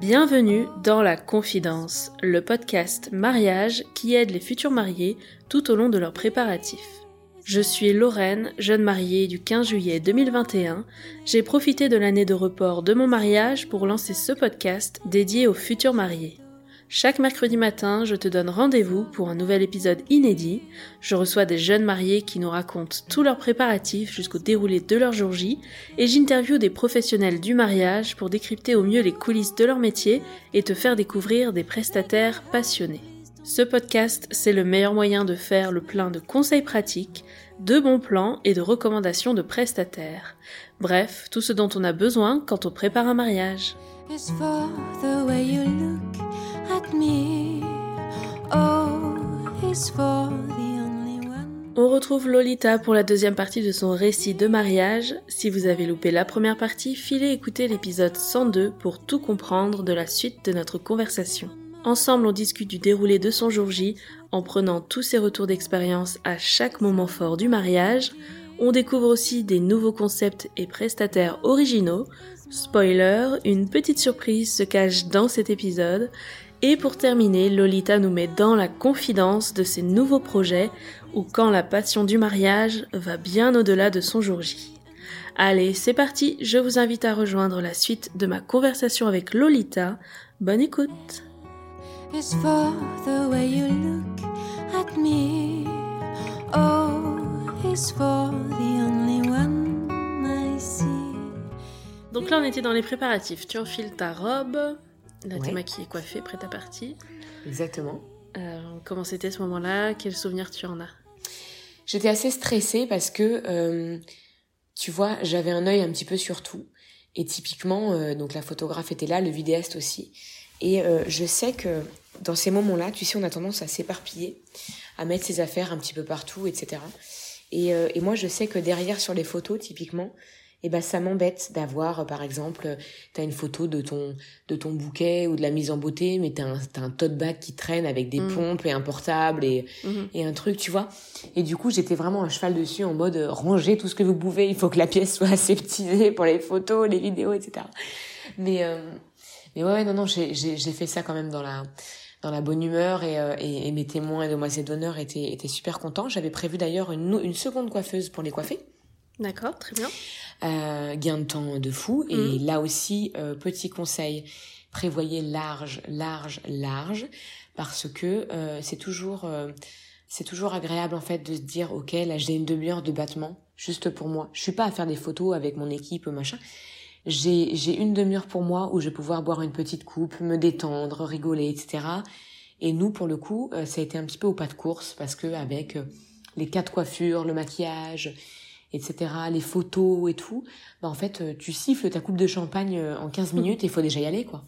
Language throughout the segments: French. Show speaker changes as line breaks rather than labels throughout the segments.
Bienvenue dans La Confidence, le podcast mariage qui aide les futurs mariés tout au long de leurs préparatifs. Je suis Lorraine, jeune mariée du 15 juillet 2021. J'ai profité de l'année de report de mon mariage pour lancer ce podcast dédié aux futurs mariés. Chaque mercredi matin, je te donne rendez-vous pour un nouvel épisode inédit. Je reçois des jeunes mariés qui nous racontent tous leurs préparatifs jusqu'au déroulé de leur jour J et j'interviewe des professionnels du mariage pour décrypter au mieux les coulisses de leur métier et te faire découvrir des prestataires passionnés. Ce podcast, c'est le meilleur moyen de faire le plein de conseils pratiques, de bons plans et de recommandations de prestataires. Bref, tout ce dont on a besoin quand on prépare un mariage. On retrouve Lolita pour la deuxième partie de son récit de mariage. Si vous avez loupé la première partie, filez écouter l'épisode 102 pour tout comprendre de la suite de notre conversation. Ensemble, on discute du déroulé de son jour J en prenant tous ses retours d'expérience à chaque moment fort du mariage. On découvre aussi des nouveaux concepts et prestataires originaux. Spoiler, une petite surprise se cache dans cet épisode. Et pour terminer, Lolita nous met dans la confidence de ses nouveaux projets ou quand la passion du mariage va bien au-delà de son jour J. Allez, c'est parti, je vous invite à rejoindre la suite de ma conversation avec Lolita. Bonne écoute
Is for the way you look at me. Oh, is for the only one I see.
Donc là, on était dans les préparatifs. Tu enfiles ta robe, t'es
Ouais.
maquillée, coiffée, prête à partir.
Exactement.
Euh, comment c'était ce moment-là? Quels souvenirs tu en as?
J'étais assez stressée parce que, euh, tu vois, j'avais un œil un petit peu sur tout. Et typiquement, euh, donc la photographe était là, le vidéaste aussi. Et je sais que dans ces moments-là, tu sais, on a tendance à s'éparpiller, à mettre ses affaires un petit peu partout, etc. Et, et moi, je sais que derrière sur les photos, typiquement, eh ben ça m'embête d'avoir, euh, par exemple, euh, t'as une photo de ton de ton bouquet ou de la mise en beauté, mais t'as un, t'as un tote bag qui traîne avec des
Mm.
pompes et un portable et et un truc, tu vois. Et du coup, j'étais vraiment à cheval dessus en mode euh, rangez tout ce que vous pouvez. Il faut que la pièce soit aseptisée pour les photos, les vidéos, etc. Mais euh, mais ouais, ouais, non, non, j'ai j'ai fait ça quand même dans la dans la bonne humeur et, euh, et, et mes témoins et demoiselles d'honneur étaient étaient super contents. J'avais prévu d'ailleurs une une seconde coiffeuse pour les coiffer.
D'accord, très bien.
Euh, gain de temps de fou. Et
Mhm.
là aussi, euh, petit conseil, prévoyez large, large, large, parce que euh, c'est toujours, euh, c'est toujours agréable en fait de se dire, ok, là j'ai une demi-heure de battement juste pour moi. Je suis pas à faire des photos avec mon équipe machin. J'ai j'ai une demi-heure pour moi où je vais pouvoir boire une petite coupe, me détendre, rigoler, etc. Et nous, pour le coup, euh, ça a été un petit peu au pas de course parce que avec euh, les quatre coiffures, le maquillage, etc., les photos et tout, bah en fait, euh, tu siffles ta coupe de champagne euh, en 15 minutes et il faut déjà y aller, quoi.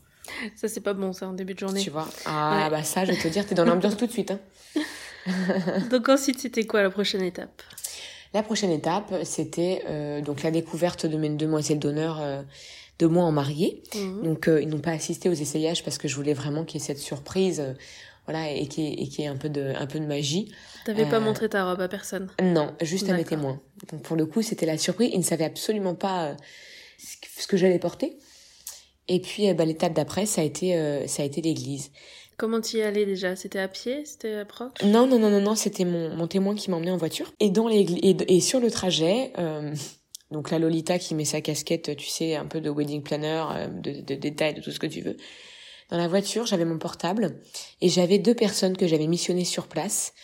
Ça, c'est pas bon, ça, en début de journée.
Tu vois? Ah,
Ouais.
bah ça, je vais te dire, t'es dans l'ambiance tout de suite. Hein.
Donc ensuite, c'était quoi la prochaine étape?
La prochaine étape, c'était euh, donc la découverte de mes demoiselles d'honneur euh, de moi en mariée.
Mhm.
Donc, euh, ils n'ont pas assisté aux essayages parce que je voulais vraiment qu'il y ait cette surprise, voilà, et qu'il y ait, et qu'il y ait un peu de, un peu de magie.
T'avais pas
Euh,
montré ta robe à personne
Non, juste à mes témoins. Donc pour le coup, c'était la surprise. Ils ne savaient absolument pas euh, ce que- j'allais porter. Et puis euh, bah, l'étape d'après, ça a été euh, ça a été l'église.
Comment t'y es allée déjà? C'était à pied? C'était à proche?
Non, non, non, non, non, c'était mon, mon témoin qui m'a emmené en voiture. Et dans l'église et, et sur le trajet, euh, donc la Lolita qui met sa casquette, tu sais, un peu de wedding planner, euh, de, de détails, de tout ce que tu veux. Dans la voiture, j'avais mon portable et j'avais deux personnes que j'avais missionnées sur place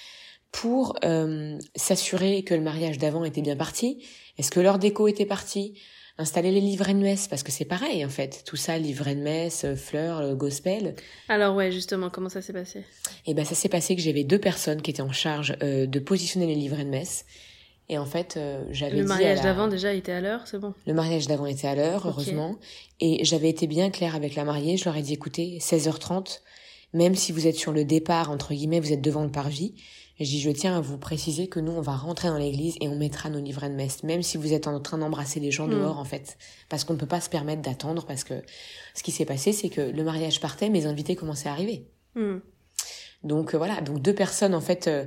pour euh, s'assurer que le mariage d'avant était bien parti. Est-ce que leur déco était partie Installer les livrets de messe parce que c'est pareil en fait, tout ça, livrets de messe, euh, fleurs, euh, gospel.
Alors ouais, justement, comment ça s'est passé?
Et ben ça s'est passé que j'avais deux personnes qui étaient en charge euh, de positionner les livrets de messe. Et en fait, euh, j'avais
Le
dit
mariage
à la-
d'avant déjà était à l'heure, c'est bon
Le mariage d'avant était à l'heure, heureusement. Et j'avais été bien claire avec la mariée. Je leur ai dit, écoutez, 16h30, même si vous êtes sur le départ, entre guillemets, vous êtes devant le parvis. Je dis, je tiens à vous préciser que nous, on va rentrer dans l'église et on mettra nos livrets de messe, même si vous êtes en train d'embrasser les gens
Mm.
dehors, en fait. Parce qu'on ne peut pas se permettre d'attendre, parce que ce qui s'est passé, c'est que le mariage partait, mes invités commençaient à arriver.
Hmm.
Donc euh, voilà, donc deux personnes, en fait, euh,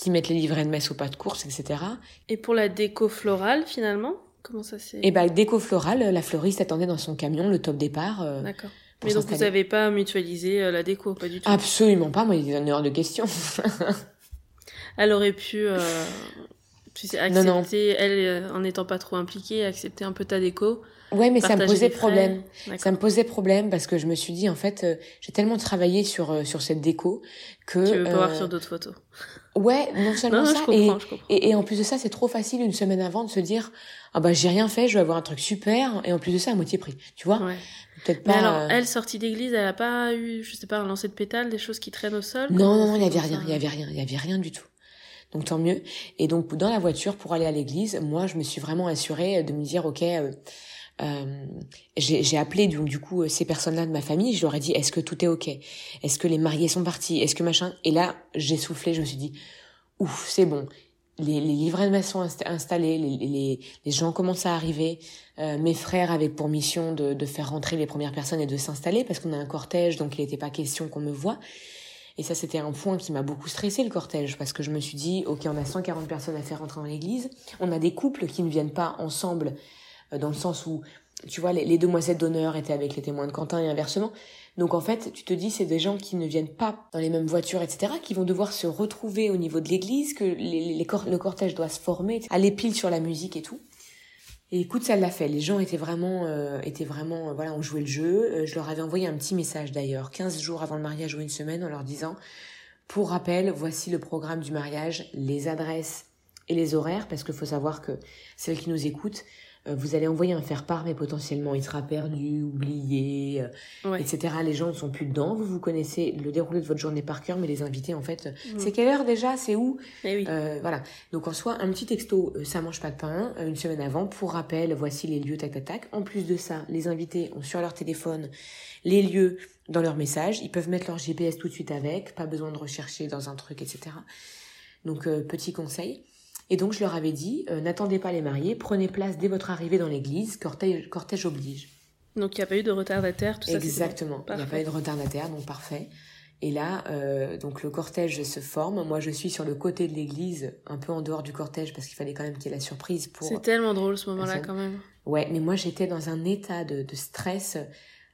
qui mettent les livrets de messe au pas de course, etc.
Et pour la déco florale, finalement Comment ça c'est
Et bah déco florale, la fleuriste attendait dans son camion le top départ. euh,
D'accord. Mais donc vous n'avez pas mutualisé euh, la déco, pas du tout?
Absolument pas, moi il y a une heure de question.
Elle aurait pu, euh, tu sais,
Non, non.
accepter, elle, en n'étant pas trop impliquée, accepter un peu ta déco.
ouais, mais ça me posait problème. Ça me posait problème parce que je me suis dit en fait euh, j'ai tellement travaillé sur euh, sur cette déco que
Tu veux pas voir sur d'autres photos.
Ouais non seulement
Non,
ça
je
et,
je comprends.
et et en plus de ça c'est trop facile une semaine avant de se dire ah bah j'ai rien fait je vais avoir un truc super et en plus de ça à moitié prix tu vois
Ouais.
peut-être
Mais
pas
alors,
euh,
elle, sortie d'église, elle a pas eu, je sais pas, un lancer de pétales, des choses qui traînent au sol
non non
on
non il y avait rien il y avait rien il y avait rien du tout donc tant mieux et donc dans la voiture pour aller à l'église moi je me suis vraiment assurée de me dire ok euh, euh, j'ai appelé donc du coup ces personnes-là de ma famille, je leur ai dit est-ce que tout est ok, est-ce que les mariés sont partis, est-ce que machin, et là j'ai soufflé, je me suis dit ouf c'est bon, les, les livrets de messe sont insta- installés, les, les, gens commencent à arriver, Euh, mes frères avaient pour mission de, de faire rentrer les premières personnes et de s'installer parce qu'on a un cortège donc il n'était pas question qu'on me voit. Et ça, c'était un point qui m'a beaucoup stressé, le cortège, parce que je me suis dit, ok, on a 140 personnes à faire rentrer dans l'église, on a des couples qui ne viennent pas ensemble, dans le sens où, tu vois, les, les demoiselles d'honneur étaient avec les témoins de Quentin et inversement. Donc en fait, tu te dis, c'est des gens qui ne viennent pas dans les mêmes voitures, etc., qui vont devoir se retrouver au niveau de l'église, que les, le cortège doit se former, aller pile sur la musique et tout. Et écoute, ça l'a fait. Les gens étaient vraiment, euh, étaient vraiment, euh, voilà, on jouait le jeu. Euh, je leur avais envoyé un petit message d'ailleurs, 15 jours avant le mariage ou une semaine, en leur disant, pour rappel, voici le programme du mariage, les adresses et les horaires, parce qu'il faut savoir que celles qui nous écoutent, euh, vous allez envoyer un faire-part, mais potentiellement il sera perdu, oublié, euh,
Ouais.
etc. Les gens ne sont plus dedans. Vous, vous connaissez le déroulé de votre journée par cœur, mais les invités, en fait,
Mm.
c'est quelle heure déjà? C'est où?
Eh oui.
euh, voilà. Donc en soi, un petit texto, euh, ça mange pas de pain, euh, une semaine avant, pour rappel, voici les lieux, tac tac tac. En plus de ça, les invités ont sur leur téléphone les lieux dans leur message. Ils peuvent mettre leur GPS tout de suite avec, pas besoin de rechercher dans un truc, etc. Donc euh, petit conseil. Et donc je leur avais dit, euh, n'attendez pas les mariés, prenez place dès votre arrivée dans l'église, cortège, cortège oblige.
Donc il n'y a pas eu de retardataire, tout ça. c'est bon.
Exactement. Il n'y a pas eu de retardataire, donc parfait. Et là, euh, donc le cortège se forme. Moi, je suis sur le côté de l'église, un peu en dehors du cortège, parce qu'il fallait quand même qu'il y ait la surprise pour.
C'est tellement drôle ce moment-là quand même.
Ouais, mais moi, j'étais dans un état de, de stress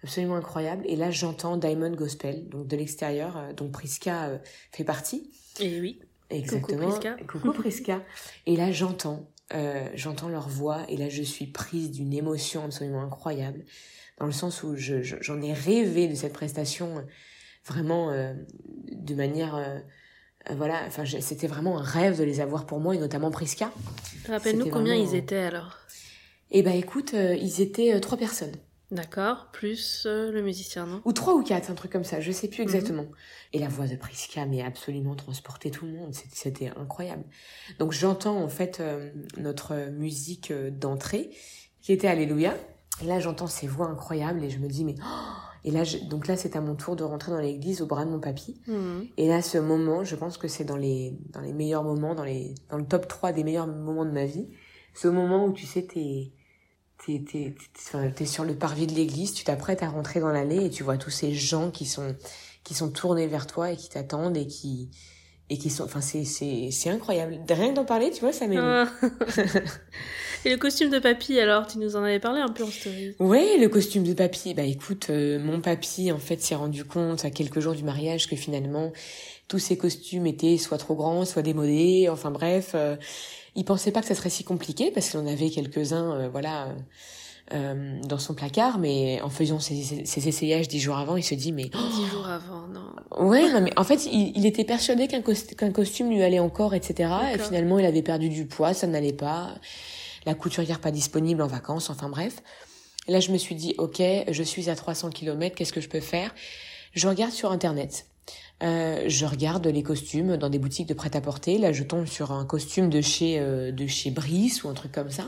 absolument incroyable. Et là, j'entends Diamond Gospel, donc de l'extérieur, euh, dont Priska euh, fait partie.
Et oui.
Exactement.
Priska.
Coucou Priska. Et là, j'entends, euh, j'entends leur voix, et là, je suis prise d'une émotion absolument incroyable, dans le sens où je, je- j'en ai rêvé de cette prestation, euh, vraiment euh, de manière, euh, voilà, enfin, c'était vraiment un rêve de les avoir pour moi, et notamment Priska.
Rappelle-nous combien
vraiment-
ils étaient alors.
Et bah, écoute, ils étaient trois personnes.
D'accord, plus euh, le musicien, non?
Ou trois ou quatre, un truc comme ça, je sais plus exactement. Et la voix de Priska mais absolument transporté tout le monde, C'était- incroyable. Donc j'entends en fait euh, notre musique euh, d'entrée, qui était Alléluia. Et là j'entends ces voix incroyables et je me dis mais... oh et là, je- donc là c'est à mon tour de rentrer dans l'église au bras de mon papy.
Mhm.
Et là ce moment, je pense que c'est dans les, dans les meilleurs moments, dans, les, dans le top 3 des meilleurs moments de ma vie. Ce moment où tu sais, t'es t'es t'es- t'es- enfin, t'es sur le parvis de l'église, tu t'apprêtes à rentrer dans l'allée et tu vois tous ces gens qui sont qui sont tournés vers toi et qui t'attendent et qui et qui sont enfin c'est c'est c'est incroyable. Rien que d'en parler, tu vois, ça m'émeut.
Ah. Et le costume de papy alors, tu nous en avais parlé un peu en story.
Ouais, le costume de papy. Bah écoute, euh, mon papy en fait s'est rendu compte à quelques jours du mariage que finalement tous ces costumes étaient soit trop grands, soit démodés. Enfin bref, euh, il pensait pas que ça serait si compliqué parce qu'il en avait quelques-uns, euh, voilà, euh, euh, dans son placard. Mais en faisant ses, ses essayages dix jours avant, il se dit mais
Dix jours avant, non.
Ouais, non, mais en fait, il, il était persuadé qu'un cos- qu'un costume lui allait encore, etc. Et finalement, il avait perdu du poids, ça n'allait pas. La couturière pas disponible en vacances, enfin bref. Et là, je me suis dit, ok, je suis à 300 km, qu'est-ce que je peux faire? Je regarde sur Internet. Euh, je regarde les costumes dans des boutiques de prêt-à-porter. Là, je tombe sur un costume de chez euh, de chez Brice ou un truc comme ça.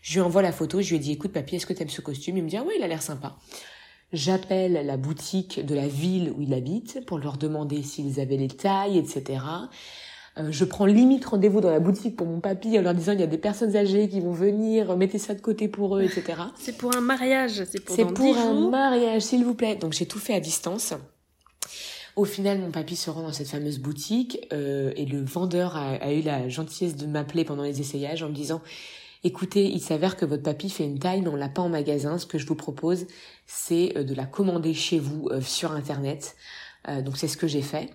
Je lui envoie la photo. Je lui ai dit, écoute, papy, est-ce que t'aimes ce costume? Il me dit, ah ouais, il a l'air sympa. J'appelle la boutique de la ville où il habite pour leur demander s'ils avaient les tailles, etc. Euh, je prends limite rendez-vous dans la boutique pour mon papy en leur disant il y a des personnes âgées qui vont venir, mettez ça de côté pour eux, etc.
C'est pour un mariage, c'est pour
C'est pour
10
un
jours.
mariage, s'il vous plaît. Donc j'ai tout fait à distance. Au final, mon papy se rend dans cette fameuse boutique euh, et le vendeur a, eu la gentillesse de m'appeler pendant les essayages en me disant écoutez, il s'avère que votre papy fait une taille, mais on l'a pas en magasin. Ce que je vous propose, c'est de la commander chez vous sur Internet. Donc c'est ce que j'ai fait.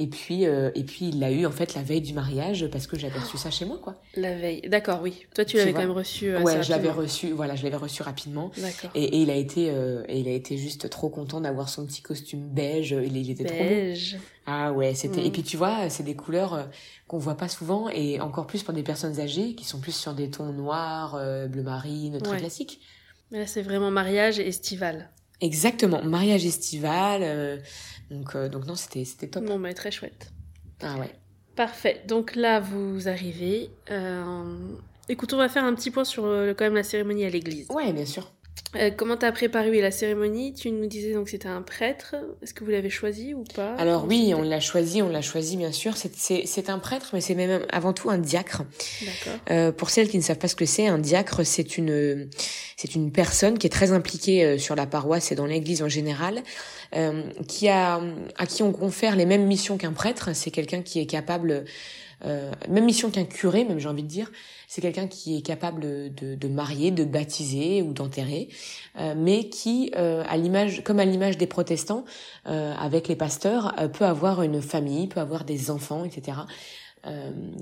Et puis, euh, et puis il l'a eu en fait la veille du mariage parce que j'avais reçu ça chez moi, quoi.
La veille, d'accord, oui. Toi, tu l'avais quand même reçu. Assez
ouais, je l'avais reçu. Voilà, je l'avais reçu rapidement. D'accord. Et, et, il a été, euh, et il a été juste trop content d'avoir son petit costume beige. Il, il était beige. trop beau. Ah ouais, c'était. Et mm. puis tu vois, c'est des couleurs euh, qu'on voit pas souvent et encore plus pour des personnes âgées qui sont plus sur des tons noirs, bleu marine, très classiques.
Mais là, c'est vraiment mariage estival.
Exactement, mariage estival. Donc, euh, donc non, c'était, c'était top.
Bon, mais très chouette.
Ah ouais.
Parfait. Donc là, vous arrivez. Euh... Écoute, on va faire un petit point sur euh, quand même la cérémonie à l'église.
Ouais, bien sûr.
Euh, comment t'as préparé la cérémonie? Tu nous disais donc que c'était un prêtre. Est-ce que vous l'avez choisi ou pas?
Alors oui, on l'a choisi, on l'a choisi bien sûr. C'est un prêtre, mais c'est même avant tout un diacre. Euh, pour celles qui ne savent pas ce que c'est, un diacre, c'est une c'est une personne qui est très impliquée euh, sur la paroisse et dans l'Église en général, euh, qui a à qui on confère les mêmes missions qu'un prêtre. C'est quelqu'un qui est capable euh, même mission qu'un curé, même j'ai envie de dire. C'est quelqu'un qui est capable de, de, marier, de baptiser ou d'enterrer, euh, mais qui, euh, à l'image, comme à l'image des protestants, euh, avec les pasteurs, peut avoir une famille, peut avoir des enfants, etc.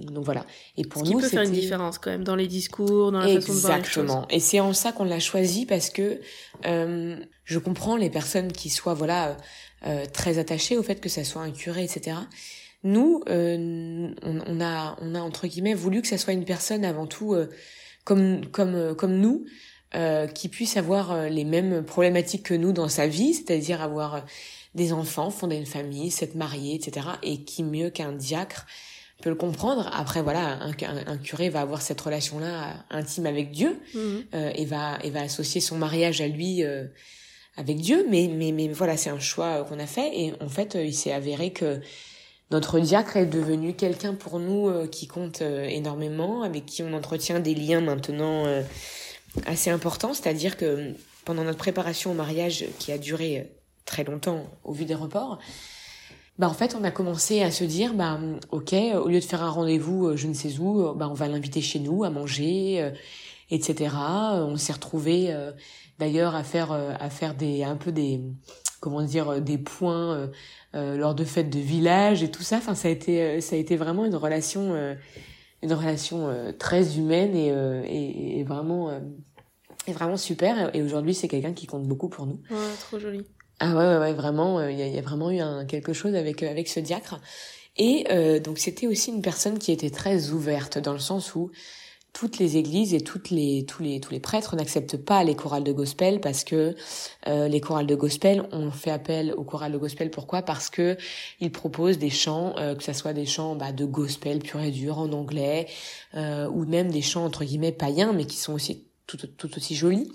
donc voilà.
Et pour Ce nous, qui peut faire une différence quand même dans les discours, dans la façon de voir les choses. Exactement.
Et c'est en ça qu'on l'a choisi parce que je comprends les personnes qui soient voilà très attachées au fait que ça soit un curé, etc. Nous, euh, on, a, on a entre guillemets voulu que ça soit une personne avant tout euh, comme comme euh, comme nous, qui puisse avoir les mêmes problématiques que nous dans sa vie, c'est-à-dire avoir des enfants, fonder une famille, s'être marié, etc. Et qui mieux qu'un diacre peut le comprendre. Après, voilà, un, un, curé va avoir cette relation-là intime avec Dieu mmh. et va et va associer son mariage à lui avec Dieu. Mais mais mais voilà, c'est un choix qu'on a fait et en fait, il s'est avéré que notre diacre est devenu quelqu'un pour nous euh, qui compte euh, énormément, avec qui on entretient des liens maintenant euh, assez importants. C'est-à-dire que pendant notre préparation au mariage, qui a duré très longtemps au vu des reports, bah en fait on a commencé à se dire bah ok au lieu de faire un rendez-vous je ne sais où bah on va l'inviter chez nous à manger etc on s'est retrouvé d'ailleurs à faire à faire des un peu des comment dire des points euh, lors de fêtes de village et tout ça. Enfin, ça a été, euh, ça a été vraiment une relation, euh, une relation très humaine et, et, et vraiment, et vraiment super. Et aujourd'hui, c'est quelqu'un qui compte beaucoup pour nous.
Ouais, trop joli.
Ah ouais, ouais, ouais vraiment, il y, a, y, a, vraiment eu un, quelque chose avec avec ce diacre. Et donc c'était aussi une personne qui était très ouverte dans le sens où toutes les églises et toutes les tous les tous les prêtres n'acceptent pas les chorales de gospel parce que euh, les chorales de gospel on fait appel aux chorales de gospel. Pourquoi? Parce que ils proposent des chants euh, que ça soit des chants bah, de gospel pur et dur en anglais euh, ou même des chants entre guillemets païens mais qui sont aussi tout, tout aussi jolis.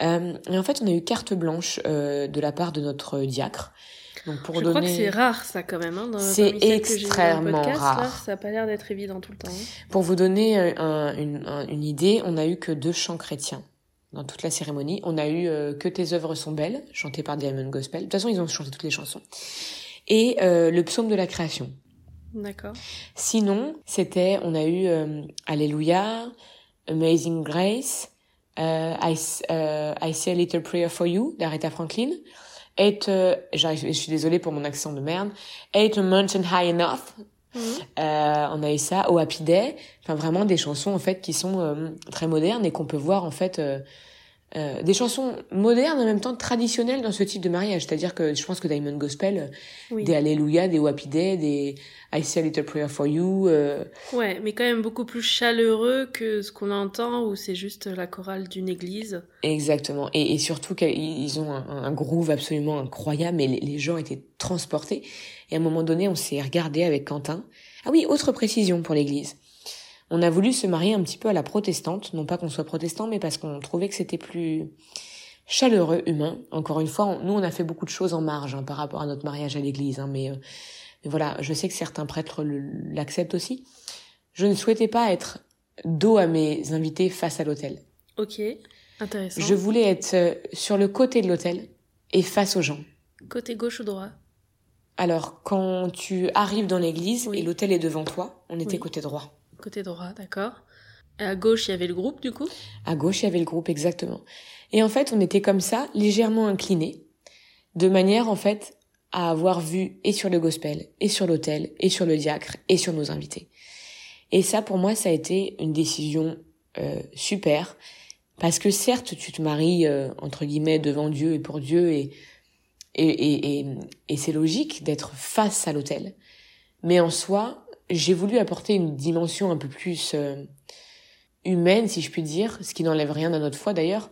Et en fait on a eu carte blanche de la part de notre diacre
donc pour je crois que c'est rare ça quand même. Hein,
c'est extrêmement rare.
ça n'a pas l'air d'être évident tout le temps. Hein.
Pour vous donner euh, une, une, idée, on a eu que deux chants chrétiens dans toute la cérémonie. On a eu euh, Que tes œuvres sont belles, chanté par Diamond Gospel. De toute façon, ils ont chanté toutes les chansons. Et euh, le psaume de la création.
D'accord.
Sinon, c'était, on a eu Alléluia, Amazing Grace, I, I Say a Little Prayer for You d'Aretha Franklin. Eight, euh, je suis désolée pour mon accent de merde. Eight a mountain high enough. Mhm. Euh, on a eu ça au Happy Day. Enfin, vraiment des chansons en fait qui sont euh, très modernes et qu'on peut voir en fait euh, euh, des chansons modernes en même temps traditionnelles dans ce type de mariage. C'est-à-dire que je pense que Diamond Gospel, des Alléluia, des Happy Day, des I Say a Little Prayer for You. Euh...
Ouais, mais quand même beaucoup plus chaleureux que ce qu'on entend où c'est juste la chorale d'une église.
Exactement. Et, et surtout qu'ils ont un, un, groove absolument incroyable et les, les, gens étaient transportés. Et à un moment donné, on s'est regardé avec Quentin. Ah oui, autre précision pour l'église. On a voulu se marier un petit peu à la protestante, non pas qu'on soit protestant, mais parce qu'on trouvait que c'était plus chaleureux, humain. Encore une fois, nous, on a fait beaucoup de choses en marge hein, par rapport à notre mariage à l'église, hein, mais, euh, mais, voilà, je sais que certains prêtres l'acceptent aussi. Je ne souhaitais pas être dos à mes invités face à l'hôtel.
Ok, intéressant.
Je voulais être euh, sur le côté de l'hôtel et face aux gens.
Côté gauche ou droit?
Alors, quand tu arrives dans l'église et l'hôtel est devant toi, on était côté droit.
Côté droit, d'accord. À gauche, il y avait le groupe, du coup?
À gauche, il y avait le groupe, exactement. Et en fait, on était comme ça, légèrement inclinés, de manière, en fait, à avoir vu et sur le gospel, et sur l'hôtel, et sur le diacre, et sur nos invités. Et ça, pour moi, ça a été une décision euh, super, parce que certes, tu te maries, euh, entre guillemets, devant Dieu et pour Dieu, et, et, et, et, et c'est logique d'être face à l'hôtel. Mais en soi, j'ai voulu apporter une dimension un peu plus euh, humaine, si je puis dire, ce qui n'enlève rien à notre foi d'ailleurs,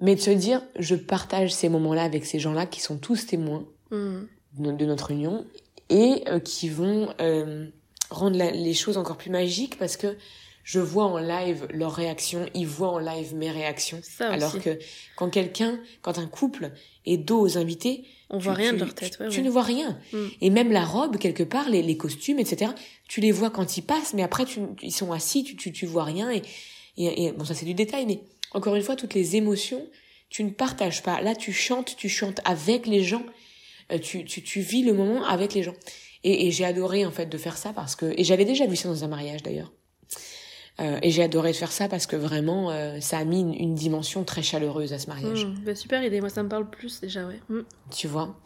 mais de se dire, je partage ces moments-là avec ces gens-là qui sont tous témoins
Mm.
de de notre union et euh, qui vont euh, rendre la- les choses encore plus magiques parce que je vois en live leurs réactions, ils voient en live mes réactions.
Ça
Alors
aussi.
que quand quelqu'un, quand un couple est dos aux invités,
On
tu-
voit rien
tu-
de leur tête,
tu,
ouais,
tu
ouais.
ne vois rien.
Mm.
Et même la robe, quelque part, les, les costumes, etc., tu les vois quand ils passent, mais après, tu, ils sont assis, tu, tu, tu vois rien. Et, et, et bon, ça c'est du détail, mais encore une fois, toutes les émotions, tu ne partages pas. Là, tu chantes, tu chantes avec les gens. Euh, tu, tu, tu vis le moment avec les gens. Et, et j'ai adoré, en fait, de faire ça parce que... Et j'avais déjà vu ça dans un mariage, d'ailleurs. Euh, et j'ai adoré faire ça parce que vraiment, euh, ça a mis une, une dimension très chaleureuse à ce mariage
Mm. Bah, super idée, moi ça me parle plus déjà, ouais. Mm.
tu vois.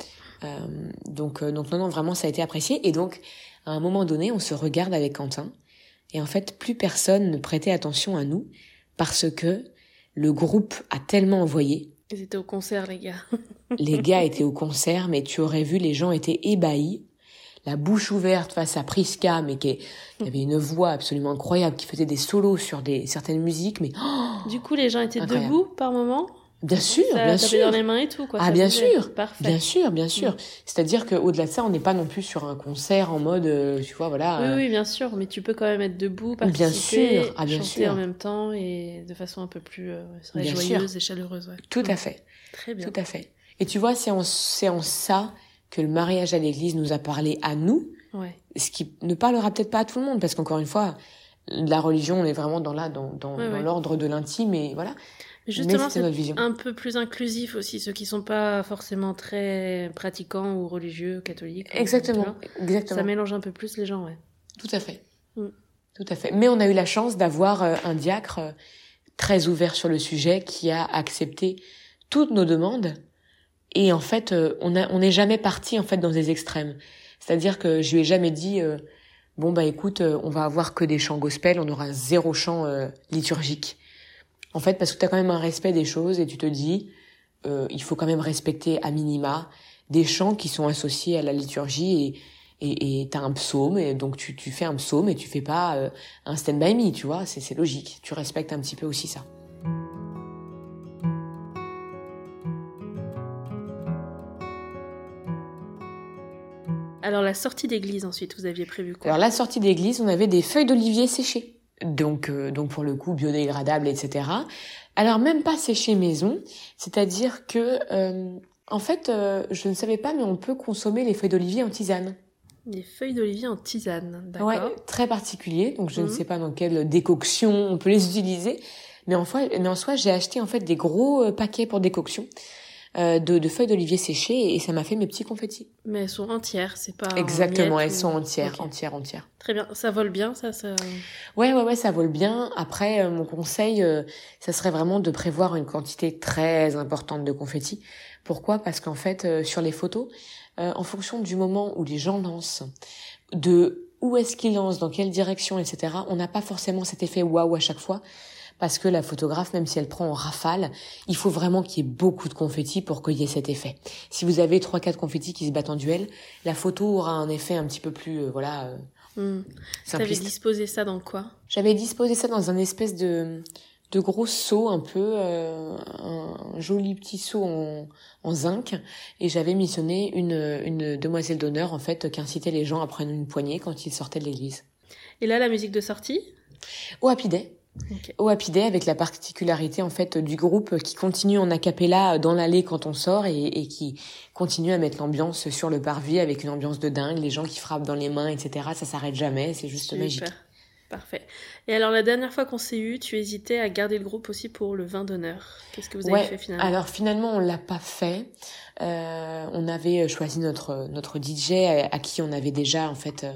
Euh, donc, donc non, non, vraiment, ça a été apprécié. Et donc, à un moment donné, on se regarde avec Quentin. Et en fait, plus personne ne prêtait attention à nous parce que le groupe a tellement envoyé.
Ils étaient au concert, les gars.
Les gars étaient au concert, mais tu aurais vu, les gens étaient ébahis. La bouche ouverte face à Priska, mais qui, avait une voix absolument incroyable, qui faisait des solos sur des, certaines musiques, mais oh,
Du coup, les gens étaient
Incroyable.
debout par moment?
Bien sûr,
Ça
bien sûr.
dans les mains et tout, quoi.
Ah,
ça
bien sûr.
Parfait.
Bien sûr, bien sûr.
Mm.
C'est-à-dire qu'au-delà de ça, on n'est pas non plus sur un concert en mode, euh, tu vois, voilà.
Oui,
euh,
oui, bien sûr, mais tu peux quand même être debout,
Bien
participer,
sûr, ah, bien
chanter
sûr.
en même temps et de façon un peu plus euh,
Bien
joyeuse et chaleureuse. Ouais.
Tout
Mm.
à fait,
Très bien.
tout à fait. Et tu vois, c'est en, c'est en ça que le mariage à l'église nous a parlé à nous,
Ouais.
ce qui ne parlera peut-être pas à tout le monde, parce qu'encore une fois, la religion, on est vraiment dans là, dans, dans,
Ouais,
dans
ouais.
l'ordre de l'intime, et voilà.
Justement, c'est
notre vision.
un peu plus inclusif aussi, ceux qui sont pas forcément très pratiquants ou religieux, catholiques.
Exactement, exactement.
Ça mélange un peu plus les gens, ouais.
Tout à fait.
Mm.
Tout à fait. Mais on a eu la chance d'avoir euh, un diacre euh, très ouvert sur le sujet qui a accepté toutes nos demandes. Et en fait, euh, on on n'est jamais parti en fait dans des extrêmes. C'est-à-dire que je lui ai jamais dit euh, bon bah écoute, euh, on va avoir que des chants gospel, on aura zéro chant euh, liturgique. En fait, parce que tu as quand même un respect des choses et tu te dis euh, il faut quand même respecter à minima des chants qui sont associés à la liturgie et et t'as un psaume et donc tu tu fais un psaume et tu fais pas euh, un stand by me tu vois c'est logique tu respectes un petit peu aussi ça
Alors la sortie d'église ensuite, vous aviez prévu quoi?
Alors la sortie d'église on avait des feuilles d'olivier séchées. Donc euh, donc pour le coup biodégradables etc alors même pas séchées maison. C'est-à-dire que euh, en fait euh, je ne savais pas mais on peut consommer les feuilles d'olivier en tisane.
Des feuilles d'olivier en tisane, d'accord.
Ouais, très particulier. Donc je ne
Mhm.
sais pas dans quelle décoction on peut les utiliser, mais en soi, mais en soi, j'ai acheté en fait des gros paquets pour décoction euh, de, de feuilles d'olivier séchées et ça m'a fait mes petits confettis.
Mais elles sont entières, c'est pas. en
Exactement, elles
ou-
sont entières, entières, entières.
Très bien, ça vole bien, ça, ça.
Ouais, ouais, ouais, ça vole bien. Après, euh, mon conseil, euh, ça serait vraiment de prévoir une quantité très importante de confettis. Pourquoi? Parce qu'en fait, sur les photos, euh, en fonction du moment où les gens lancent, de où est-ce qu'ils lancent, dans quelle direction, etc., on n'a pas forcément cet effet waouh à chaque fois. Parce que la photographe, même si elle prend en rafale, il faut vraiment qu'il y ait beaucoup de confettis pour qu'il y ait cet effet. Si vous avez trois, quatre confettis qui se battent en duel, la photo aura un effet un petit peu plus, euh, voilà, euh,
Hmm. T'avais disposé ça dans quoi?
J'avais disposé ça dans un espèce de, de gros seau un peu, euh, un joli petit seau en, en zinc, et j'avais missionné une, une demoiselle d'honneur en fait qui incitait les gens à prendre une poignée quand ils sortaient de l'église.
Et là, la musique de sortie?
Au Happy Day.
Ok.
Au Happy Day avec la particularité en fait du groupe qui continue en a cappella dans l'allée quand on sort et, et qui continue à mettre l'ambiance sur le parvis avec une ambiance de dingue, les gens qui frappent dans les mains, etc. Ça s'arrête jamais, c'est juste
Super.
magique.
Parfait. Et alors, la dernière fois qu'on s'est eu, tu hésitais à garder le groupe aussi pour le vin d'honneur. Qu'est-ce que vous avez
Ouais,
fait finalement?
Alors finalement, on l'a pas fait. Euh, on avait choisi notre notre DJ à, à qui on avait déjà en fait, euh,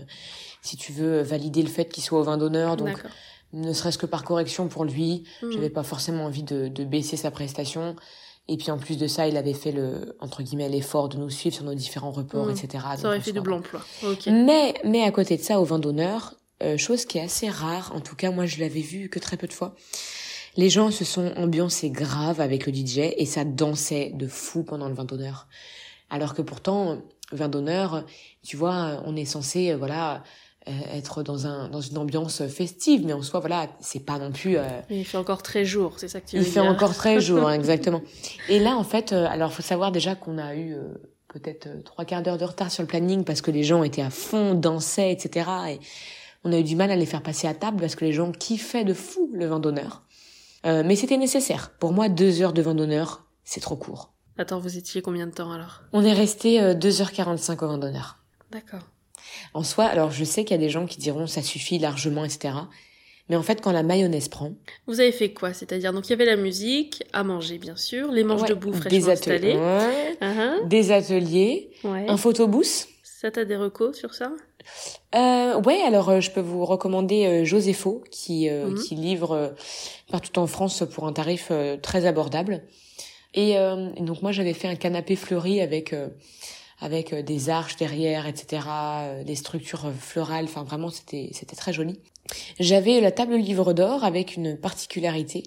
si tu veux, validé le fait qu'il soit au vin d'honneur. Donc
D'accord.
Ne serait-ce que par correction pour lui.
Mhm.
J'avais pas forcément envie de, de baisser sa prestation. Et puis en plus de ça, il avait fait le entre guillemets l'effort de nous suivre sur nos différents reports,
Mhm.
etc.
Ça aurait fait double emploi.
Mais, mais à côté de ça, au vin d'honneur, euh, chose qui est assez rare, en tout cas moi je l'avais vu que très peu de fois, les gens se sont ambiancés grave avec le DJ et ça dansait de fou pendant le vin d'honneur. Alors que pourtant, vin d'honneur, tu vois, on est censé, euh, voilà, être dans un dans une ambiance festive, mais en soi, voilà, c'est pas non plus. euh,
il fait encore très jour, c'est ça que tu
il
veux
fait
dire.
encore très jour, hein, exactement. Et là, en fait, euh, alors faut savoir déjà qu'on a eu euh, peut-être euh, trois quarts d'heure de retard sur le planning parce que les gens étaient à fond, dansaient, etc. Et on a eu du mal à les faire passer à table parce que les gens kiffaient de fou le vin d'honneur. Euh, mais c'était nécessaire. Pour moi, deux heures de vin d'honneur, c'est trop court.
Attends, vous étiez combien de temps alors?
On est resté euh, 2h45 au vin d'honneur.
D'accord.
En soi, alors je sais qu'il y a des gens qui diront ça suffit largement, etc. Mais en fait, quand la mayonnaise prend,
Vous avez fait quoi? C'est-à-dire, donc il y avait la musique, à manger bien sûr, les manches
ouais,
debout
des
fraîchement
ateliers,
installées.
ouais,
ah,
des ateliers,
ouais.
un photobooth.
Ça, t'as des recos sur ça?
Euh, ouais, alors euh, je peux vous recommander euh, Josépho qui euh,
Mhm.
qui livre euh, partout en France pour un tarif très abordable. Et, donc moi j'avais fait un canapé fleuri avec avec euh, des arches derrière, etc., euh, des structures euh, florales. Enfin vraiment c'était c'était très joli. J'avais la table livre d'or avec une particularité.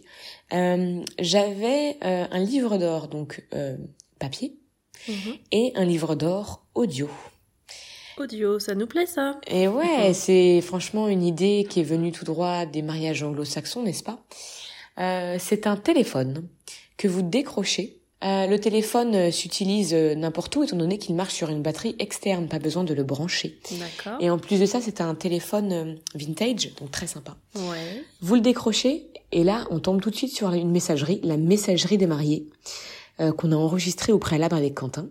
Euh, j'avais euh, un livre d'or donc euh, papier
Mhm.
et un livre d'or audio.
Audio, ça nous plaît ça
Et ouais, c'est franchement une idée qui est venue tout droit des mariages anglo-saxons, n'est-ce pas? C'est un téléphone que vous décrochez. Euh, le téléphone euh, s'utilise euh, n'importe où étant donné qu'il marche sur une batterie externe, pas besoin de le brancher.
D'accord.
Et en plus de ça, c'est un téléphone vintage, donc très sympa.
Ouais.
Vous le décrochez et là, on tombe tout de suite sur une messagerie, la messagerie des mariés, euh, qu'on a enregistrée au préalable avec Quentin.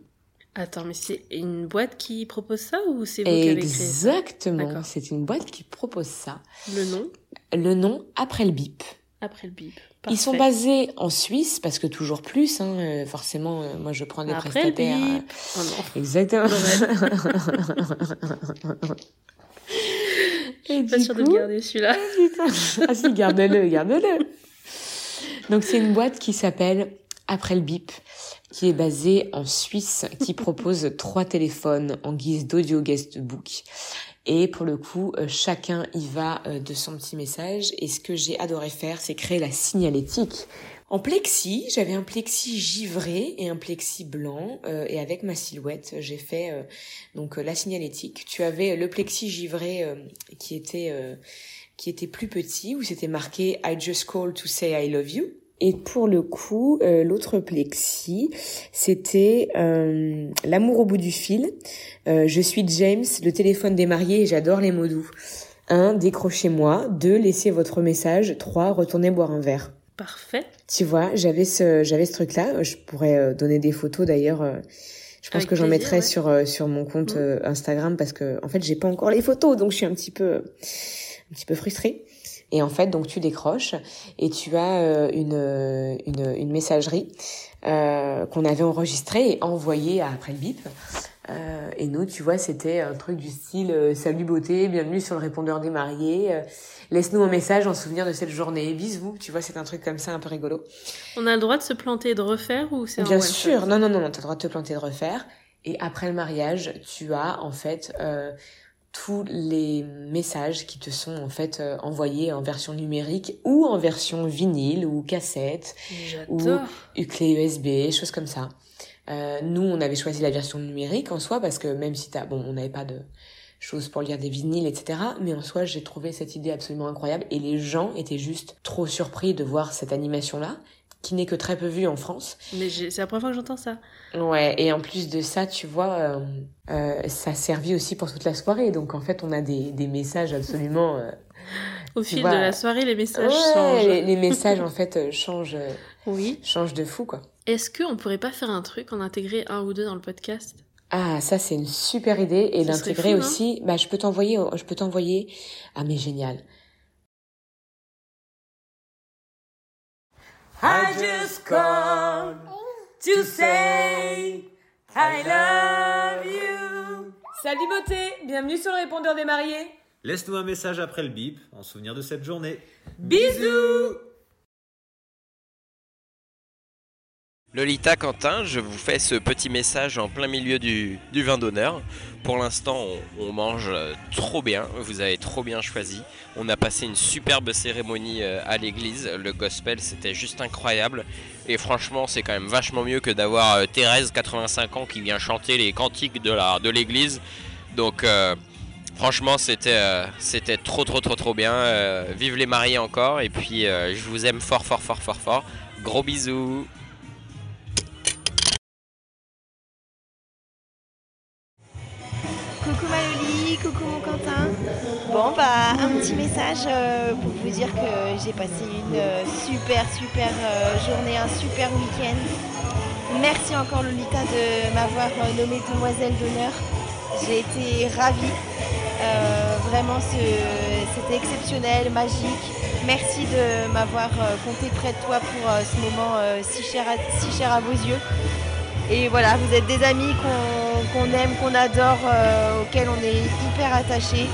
Attends, mais c'est une boîte qui propose ça ou c'est vous qui avez créé ça?
Exactement, c'est une boîte qui propose ça.
Le nom?
Le nom après le bip.
Après le bip.
Ils sont basés en Suisse parce que toujours plus, hein, euh, forcément. euh, moi, je prends des
Après le
prestataires. euh,
bip. Oh non.
Exactement. Et
Pas
du
sûr de le garder celui-là.
ah si, garde-le, garde-le. Donc c'est une boîte qui s'appelle Après le bip, qui est basée en Suisse, qui propose trois téléphones en guise d'audio guestbook. Et pour le coup, euh, chacun y va euh, de son petit message. Et ce que j'ai adoré faire, c'est créer la signalétique. En plexi, j'avais un plexi givré et un plexi blanc. euh, et avec ma silhouette, j'ai fait donc la signalétique. Tu avais le plexi givré qui était qui était plus petit où c'était marqué I just called to say I love you. Et pour le coup, euh, l'autre plexi, c'était euh, l'amour au bout du fil. Euh, je suis James, le téléphone des mariés et j'adore les mots doux. 1. Décrochez-moi. 2. Laissez votre message. 3. Retournez boire un verre.
Parfait.
Tu vois, j'avais ce, j'avais ce truc-là. Je pourrais donner des photos d'ailleurs. Je pense
Avec
que j'en
plaisir,
mettrai
ouais.
sur sur mon compte euh, Instagram parce que en fait j'ai pas encore les photos donc je suis un petit peu un petit peu frustrée. Et en fait donc tu décroches et tu as euh, une euh, une une messagerie euh, qu'on avait enregistrée et envoyée à après le bip. Euh, et nous, tu vois, c'était un truc du style euh, Salut beauté, bienvenue sur le répondeur des mariés. euh, Laisse-nous un message en souvenir de cette journée. Bisous. Tu vois, c'est un truc comme ça, un peu rigolo.
On a le droit de se planter et de refaire ou c'est
Bien sûr. Non, non, non, non. T'as le droit de te planter, de refaire. Et après le mariage, tu as en fait tous les messages qui te sont en fait euh, envoyés en version numérique ou en version vinyle ou cassette une clé USB, choses comme ça. Euh, nous, on avait choisi la version numérique en soi parce que même si t'as, bon, on n'avait pas de choses pour lire des vinyles, etc. Mais en soi, j'ai trouvé cette idée absolument incroyable et les gens étaient juste trop surpris de voir cette animation-là, qui n'est que très peu vue en France.
Mais c'est la première fois que j'entends ça.
Ouais, et en plus de ça, tu vois, euh, euh, ça a servi aussi pour toute la soirée. Donc en fait, on a des, des messages absolument. euh,
Au fil
vois.
de la soirée, les messages
ouais,
changent.
les, les messages en fait euh, changent, euh,
Oui.
changent de fou quoi.
Est-ce qu'on pourrait pas faire un truc, en intégrer un ou deux dans le podcast?
Ah, ça c'est une super idée et
non?
aussi. Bah, je peux t'envoyer, je peux t'envoyer. Ah, mais génial.
I just called to say I love you.
Salut beauté, bienvenue sur le répondeur des mariés.
Laisse-nous un message après le bip en souvenir de cette journée.
Bisous
Lolita Quentin, je vous fais ce petit message en plein milieu du, vin d'honneur. Pour l'instant, on, mange euh, trop bien, vous avez trop bien choisi. On a passé une superbe cérémonie euh, à l'église, le gospel c'était juste incroyable. Et franchement, c'est quand même vachement mieux que d'avoir euh, Thérèse, 85 ans, qui vient chanter les cantiques de l'église. Donc franchement, c'était trop trop trop trop bien. Vive les mariés encore et puis je vous aime fort fort fort fort fort. Gros bisous.
Coucou Maloli, coucou mon Quentin. Bon bah un petit message euh, pour vous dire que j'ai passé une euh, super super euh, journée, un super week-end. Merci encore Lolita de m'avoir nommée demoiselle d'honneur. J'ai été ravie. Vraiment c'était exceptionnel, magique. Merci de m'avoir compté près de toi pour ce moment si cher à vos yeux. Et voilà, vous êtes des amis qu'on aime, qu'on adore, euh, auxquels on est hyper attachés.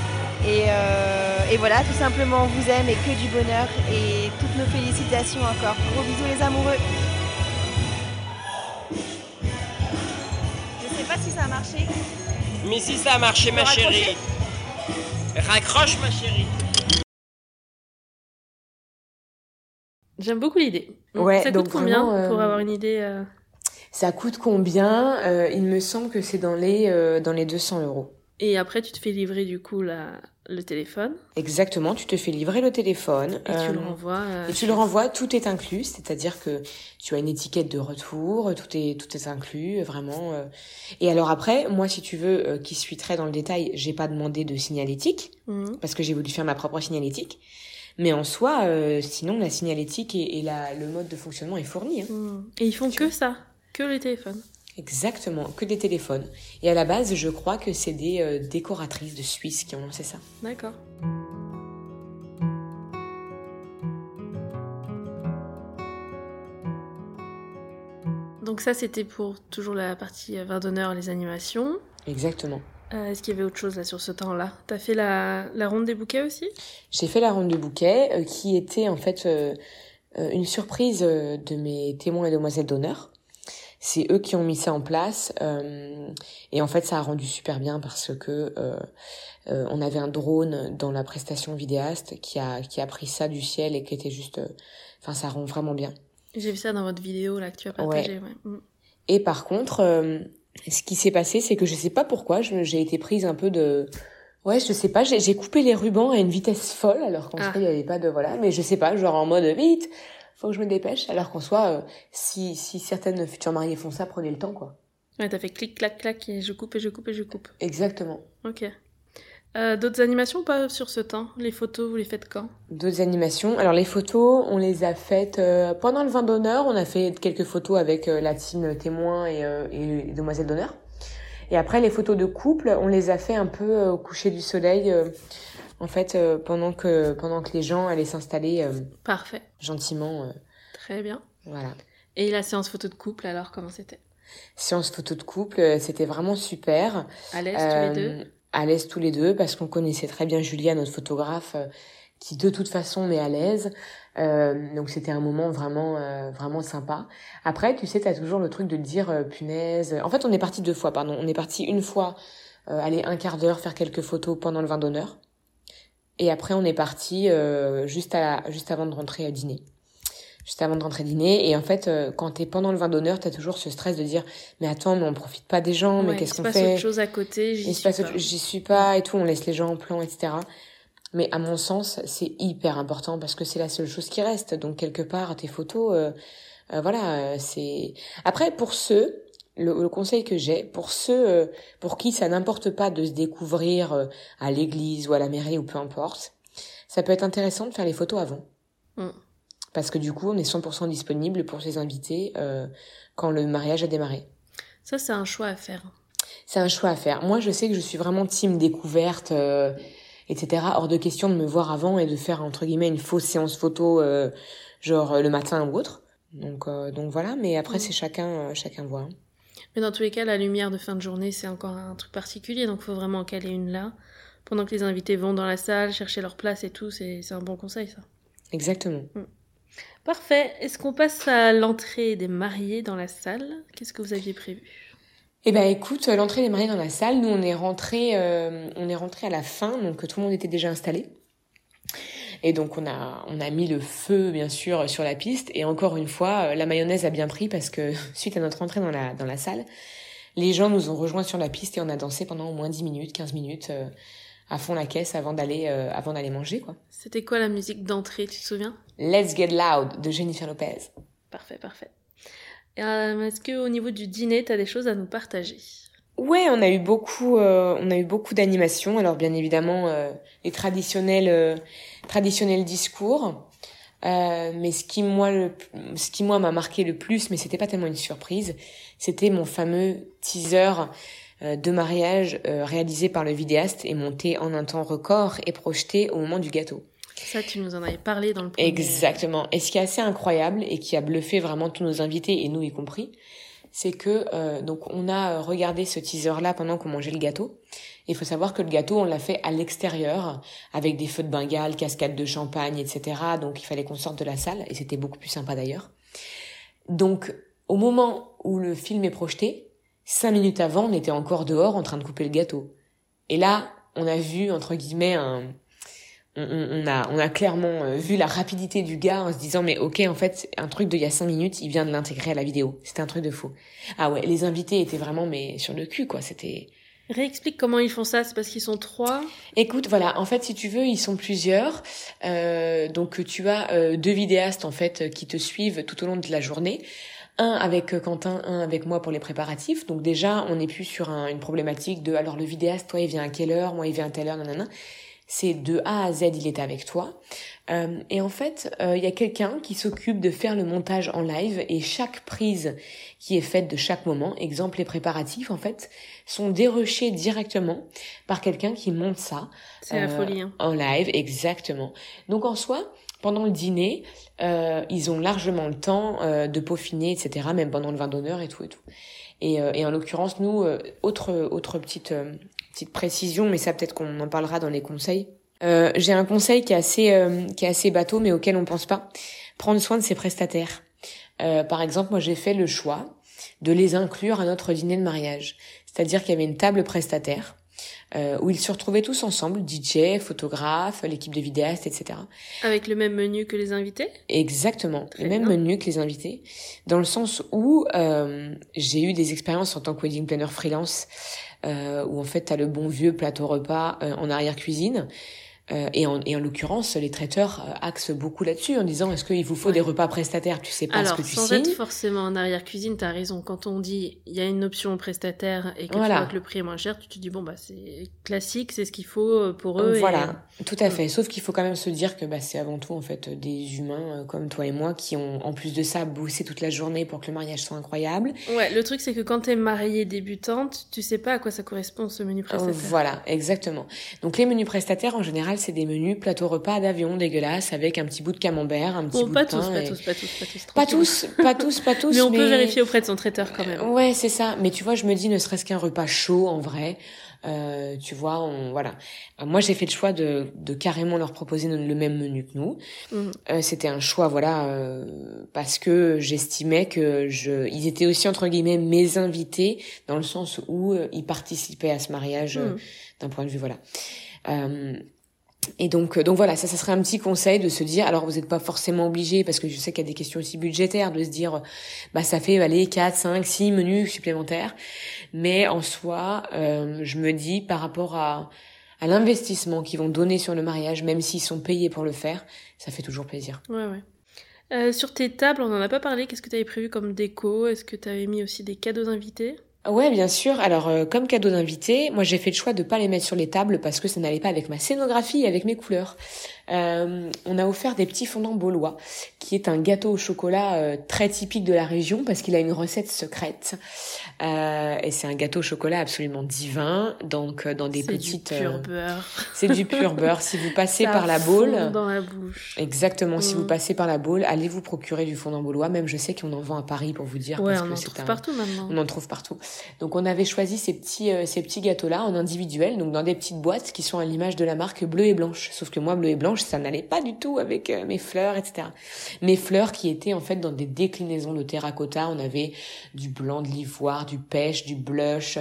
Et, euh, et voilà, tout simplement, on vous aime et que du bonheur. Et toutes nos félicitations encore. Gros bisous les amoureux. Je sais pas si ça a marché.
Mais si ça a marché ma chérie. Raccroche ma chérie.
J'aime beaucoup l'idée.
Ouais,
ça coûte
donc
combien
vraiment, euh,
pour avoir une idée euh,
Ça coûte combien Euh, Il me semble que c'est dans les euh, dans les 200 euros.
Et après, tu te fais livrer du coup la... le téléphone
Exactement, tu te fais livrer le téléphone.
et tu le
euh,
renvoies. euh,
Et tu le renvoies, tout est inclus, c'est-à-dire que tu as une étiquette de retour, tout est tout est inclus, vraiment. euh. Et alors après, moi, si tu veux, qui suis très dans le détail, j'ai pas demandé de signalétique
Mhm.
parce que j'ai voulu faire ma propre signalétique. Mais en soi, sinon la signalétique et, et la, le mode de fonctionnement est fourni. hein.
Mhm. Et ils font que ça, que les téléphones.
Exactement, que des téléphones. Et à la base, je crois que c'est des euh, décoratrices de Suisse qui ont lancé ça?
D'accord. Donc ça, c'était pour toujours la partie euh, vin d'honneur, les animations.
Exactement.
Euh, Est-ce qu'il y avait autre chose là sur ce temps-là? T'as fait la, la ronde des bouquets aussi?
J'ai fait la ronde de bouquet, euh, qui était en fait euh, une surprise de mes témoins et demoiselles d'honneur. C'est eux qui ont mis ça en place, euh, et en fait ça a rendu super bien parce que euh, euh, on avait un drone dans la prestation vidéaste qui a qui a pris ça du ciel et qui était juste, euh, enfin ça rend vraiment bien.
J'ai vu ça dans votre vidéo là que tu as partagée. Ouais. Mhm.
Et par contre, euh, ce qui s'est passé, c'est que je sais pas pourquoi, j'ai été prise un peu de... Ouais, je sais pas, j'ai coupé les rubans à une vitesse folle, alors qu'en
Ah.
soi, il y avait pas de... Voilà, mais je sais pas, genre en mode vite, faut que je me dépêche, alors qu'en soi, euh, si, si certaines futures mariées font ça, prenez le temps, quoi.
Ouais, t'as fait clic, clac, clac, et je coupe, et je coupe, et je coupe.
Exactement.
Ok. Euh, D'autres animations pas sur ce temps? Les photos, vous les faites quand?
D'autres animations. Alors les photos, on les a faites euh, pendant le vin d'honneur. On a fait quelques photos avec euh, la team témoin et, et les demoiselles d'honneur. Et après les photos de couple, on les a fait un peu au coucher du soleil. En fait, euh, pendant que pendant que les gens allaient s'installer euh,
Parfait.
gentiment. euh,
Très bien.
voilà.
Et la séance photo de couple, alors, comment c'était?
Séance photo de couple, c'était vraiment super.
À l'aise tous les deux?
À l'aise tous les deux, parce qu'on connaissait très bien Julia, notre photographe, qui de toute façon met à l'aise. Euh, donc c'était un moment vraiment euh, vraiment sympa. Après, tu sais, t'as toujours le truc de te dire euh, punaise. En fait, on est parti deux fois, pardon. On est parti une fois, aller un quart d'heure faire quelques photos pendant le vin d'honneur. Et après, on est parti euh, juste à juste avant de rentrer à dîner. Juste avant de rentrer dîner. Et en fait, euh, quand t'es pendant le vin d'honneur, t'as toujours ce stress de dire, mais attends, mais on profite pas des gens, mais qu'est-ce
il se
qu'on
passe
fait
autre chose à côté, j'y suis
autre- j'y suis pas et tout, on laisse les gens en plan, etc. Mais à mon sens, c'est hyper important parce que c'est la seule chose qui reste. Donc quelque part, tes photos, euh, voilà, c'est. Après, pour ceux, le, le conseil que j'ai, pour ceux euh, pour qui ça n'importe pas de se découvrir euh, à l'église ou à la mairie ou peu importe, ça peut être intéressant de faire les photos avant.
Mm.
Parce que du coup, on est 100% disponible pour ses invités euh, quand le mariage a démarré.
Ça, c'est un choix à faire.
C'est un choix à faire. Moi, je sais que je suis vraiment team découverte, etc. Hors de question de me voir avant et de faire entre guillemets une fausse séance photo, genre le matin ou autre. Donc, donc voilà. Mais après,
Mm.
c'est chacun, chacun voit. hein.
Mais dans tous les cas, la lumière de fin de journée, c'est encore un truc particulier, donc il faut vraiment caler une là pendant que les invités vont dans la salle chercher leur place et tout, c'est c'est un bon conseil ça.
Exactement.
Parfait. Est-ce qu'on passe à l'entrée des mariés dans la salle? Qu'est-ce que vous aviez prévu?
Eh ben écoute, euh, l'entrée des mariés dans la salle, nous on est rentré, euh, on est rentré à la fin, donc tout le monde était déjà installé. Et donc on a on a mis le feu bien sûr sur la piste et encore une fois euh, la mayonnaise a bien pris parce que suite à notre entrée dans la dans la salle, les gens nous ont rejoints sur la piste et on a dansé pendant au moins 10 minutes, 15 minutes euh, à fond la caisse avant d'aller euh, avant d'aller manger quoi.
C'était quoi la musique d'entrée, tu te souviens?
Let's Get Loud de Jennifer Lopez.
Parfait, parfait. Euh, Est-ce que au niveau du dîner, t'as des choses à nous partager?
Ouais, on a eu beaucoup, euh, on a eu beaucoup d'animations. Alors bien évidemment euh, les traditionnels, euh, traditionnels discours. Mais ce qui moi, le, ce qui moi m'a marqué le plus, mais c'était pas tellement une surprise, c'était mon fameux teaser de mariage réalisé par le vidéaste et monté en un temps record et projeté au moment du gâteau.
Ça, tu nous en avais parlé dans le premier.
Exactement. Et ce qui est assez incroyable et qui a bluffé vraiment tous nos invités et nous y compris, c'est que euh, donc on a euh, regardé ce teaser là pendant qu'on mangeait le gâteau. Il faut savoir que le gâteau on l'a fait à l'extérieur avec des feux de Bengale, cascades de champagne, etc. Donc il fallait qu'on sorte de la salle et c'était beaucoup plus sympa d'ailleurs. Donc au moment où le film est projeté, cinq minutes avant, on était encore dehors en train de couper le gâteau. Et là, on a vu entre guillemets un on, on- a, on a clairement euh, vu la rapidité du gars en se disant mais ok en fait un truc de il y a cinq minutes il vient de l'intégrer à la vidéo c'était un truc de fou ah ouais les invités étaient vraiment mais sur le cul quoi c'était
Réexplique comment ils font ça. C'est parce qu'ils sont trois.
Écoute, voilà, en fait, si tu veux, ils sont plusieurs. Euh, donc, tu as euh, deux vidéastes en fait qui te suivent tout au long de la journée. Un avec euh, Quentin, un avec moi pour les préparatifs. Donc déjà, on n'est plus sur un- une problématique de alors le vidéaste, toi, il vient à quelle heure, moi, il vient à telle heure, nanana. C'est de A à Z, il est avec toi. Euh, et en fait, euh, il y a quelqu'un qui s'occupe de faire le montage en live et chaque prise qui est faite de chaque moment, exemple les préparatifs en fait, sont dérushés directement par quelqu'un qui monte ça
C'est la
Euh,
folie. Hein.
en live, exactement. Donc en soi, pendant le dîner, euh, ils ont largement le temps euh, de peaufiner, etc. Même pendant le vin d'honneur et tout et tout. Et, euh, et en l'occurrence, nous, euh, autre autre petite euh, petite précision, mais ça peut-être qu'on en parlera dans les conseils. Euh, J'ai un conseil qui est assez euh, qui est assez bateau, mais auquel on pense pas. Prendre soin de ses prestataires. Euh, par exemple, moi, j'ai fait le choix de les inclure à notre dîner de mariage. C'est-à-dire qu'il y avait une table prestataire euh, où ils se retrouvaient tous ensemble, DJ, photographe, l'équipe de vidéastes, etc.
Avec le même menu que les invités?
Exactement,
Très
le même menu que les invités, dans le sens où euh, j'ai eu des expériences en tant que wedding planner freelance, où en fait tu le bon vieux plateau repas euh, en arrière-cuisine. Euh, et en, et en l'occurrence, les traiteurs euh, axent beaucoup là-dessus en disant est-ce qu'il vous faut
Ouais.
des repas prestataires, tu sais pas
Alors,
ce que tu
sans
signes.
être forcément en arrière-cuisine, t'as raison. Quand on dit il y a une option prestataire et que
Voilà.
tu vois que le prix est moins cher, tu te dis bon bah c'est classique, c'est ce qu'il faut euh, pour eux. et-
Voilà, tout à fait. Sauf qu'il faut quand même se dire que bah, c'est avant tout en fait des humains euh, comme toi et moi qui ont en plus de ça bossé toute la journée pour que le mariage soit incroyable.
Ouais, le truc c'est que quand t'es mariée débutante, tu sais pas à quoi ça correspond ce menu prestataire.
Voilà, exactement. Donc les menus prestataires en général c'est des menus plateau repas d'avion dégueulasse avec un petit bout de camembert, un petit
Bon,
bout
pas
de
tous,
pain.
pas
et-
tous, pas tous, pas tous.
Pas tous, pas tous, pas tous.
Mais on peut vérifier auprès de son traiteur quand même.
Ouais, c'est ça. Mais tu vois, je me dis, ne serait-ce qu'un repas chaud, en vrai, euh, tu vois, on, voilà. Euh, Moi, j'ai fait le choix de, de carrément leur proposer le même menu que nous.
Mhm.
Euh, C'était un choix, voilà, euh, parce que j'estimais que je, ils étaient aussi entre guillemets mes invités dans le sens où ils participaient à ce mariage
Mhm.
d'un point de vue, voilà. Et donc, euh, donc voilà, ça, ça serait un petit conseil de se dire, alors vous n'êtes pas forcément obligé, parce que je sais qu'il y a des questions aussi budgétaires, de se dire, bah ça fait, allez, 4, 5, 6 menus supplémentaires. Mais en soi, euh, je me dis, par rapport à, à l'investissement qu'ils vont donner sur le mariage, même s'ils sont payés pour le faire, ça fait toujours plaisir.
Ouais, ouais. Euh, sur tes tables, on en a pas parlé. Qu'est-ce que tu avais prévu comme déco? Est-ce que tu avais mis aussi des cadeaux invités?
Ouais, bien sûr. Alors, euh, comme cadeau d'invité, moi j'ai fait le choix de pas les mettre sur les tables parce que ça n'allait pas avec ma scénographie et avec mes couleurs. euh, on a offert des petits fondants baulois, qui est un gâteau au chocolat euh, très typique de la région parce qu'il a une recette secrète. Euh, et c'est un gâteau au chocolat absolument divin, donc euh, dans des
C'est
petites.
du pur beurre.
c'est du pur beurre. Si vous passez
Ça
par la Baule,
dans la bouche.
exactement. Si
Mm.
vous passez par la Baule, allez vous procurer du fondant baulois. Même je sais qu'on en vend à Paris pour vous dire
Ouais,
parce
on
que
en
c'est
trouve
un.
partout maintenant.
On en trouve partout. Donc on avait choisi ces petits euh, ces petits gâteaux là en individuel, donc dans des petites boîtes qui sont à l'image de la marque bleu et blanche. Sauf que moi bleu et blanche ça n'allait pas du tout avec mes fleurs etc. Mes fleurs qui étaient en fait dans des déclinaisons de terracotta. On avait du blanc de l'ivoire, du pêche, du blush,